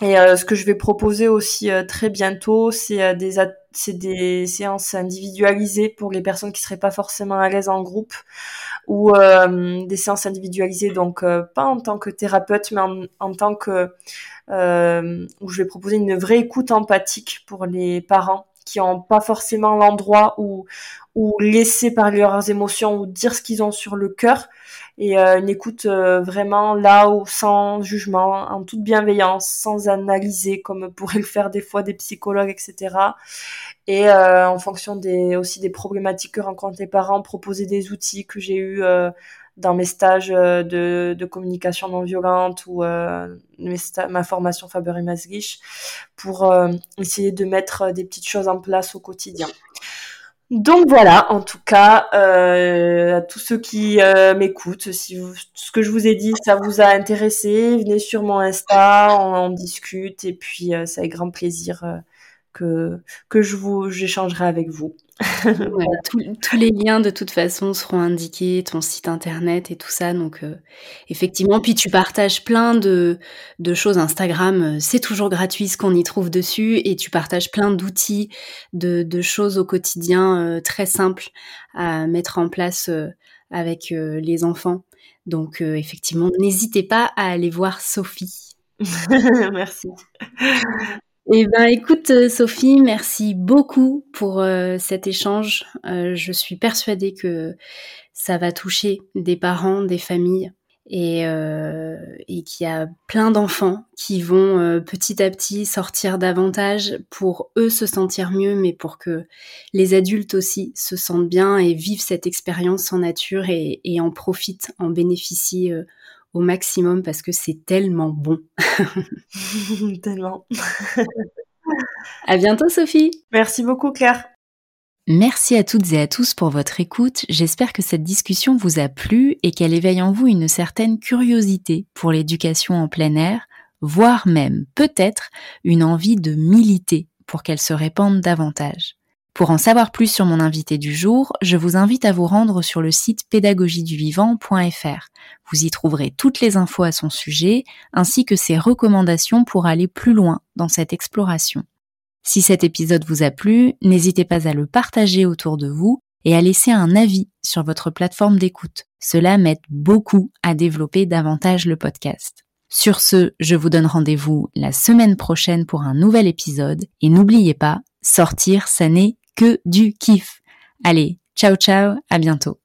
Et euh, ce que je vais proposer aussi euh, très bientôt, c'est euh, des c'est des séances individualisées pour les personnes qui seraient pas forcément à l'aise en groupe ou euh, des séances individualisées, donc euh, pas en tant que thérapeute, mais en, en tant que euh, où je vais proposer une vraie écoute empathique pour les parents qui ont pas forcément l'endroit où ou laisser parler leurs émotions ou dire ce qu'ils ont sur le cœur et euh, une écoute euh, vraiment là où sans jugement, en toute bienveillance, sans analyser comme pourraient le faire des fois des psychologues, etc. Et euh, en fonction aussi des problématiques que rencontrent les parents, proposer des outils que j'ai eu dans mes stages de, de communication non violente ou ma formation Faber et Masrich pour essayer de mettre des petites choses en place au quotidien. Donc voilà, en tout cas, euh, à tous ceux qui euh, m'écoutent, si ce que je vous ai dit, ça vous a intéressé, venez sur mon Insta, on en discute et puis euh, c'est avec grand plaisir euh, que que je vous j'échangerai avec vous. Tous les liens de toute façon seront indiqués, ton site internet et tout ça. Donc euh, effectivement, puis tu partages plein de, de choses. Instagram, euh, c'est toujours gratuit ce qu'on y trouve dessus et tu partages plein d'outils, de, de, choses au quotidien euh, très simples à mettre en place avec les enfants. Donc effectivement, n'hésitez pas à aller voir Sophie. Merci. Eh ben, écoute, euh, Sophie, merci beaucoup pour euh, cet échange. Euh, je suis persuadée que ça va toucher des parents, des familles, et, qu'il y a plein d'enfants qui vont petit à petit sortir davantage pour eux se sentir mieux, mais pour que les adultes aussi se sentent bien et vivent cette expérience en nature et en profitent, en bénéficient au maximum parce que c'est tellement bon. tellement. à bientôt Sophie. Merci beaucoup Claire. Merci à toutes et à tous pour votre écoute. J'espère que cette discussion vous a plu et qu'elle éveille en vous une certaine curiosité pour l'éducation en plein air, voire même peut-être une envie de militer pour qu'elle se répande davantage. Pour en savoir plus sur mon invité du jour, je vous invite à vous rendre sur le site pédagogieduvivant.fr. Vous y trouverez toutes les infos à son sujet, ainsi que ses recommandations pour aller plus loin dans cette exploration. Si cet épisode vous a plu, n'hésitez pas à le partager autour de vous et à laisser un avis sur votre plateforme d'écoute. Cela m'aide beaucoup à développer davantage le podcast. Sur ce, je vous donne rendez-vous la semaine prochaine pour un nouvel épisode et n'oubliez pas, sortir, ça n'est que du kiff. Allez, ciao ciao, à bientôt.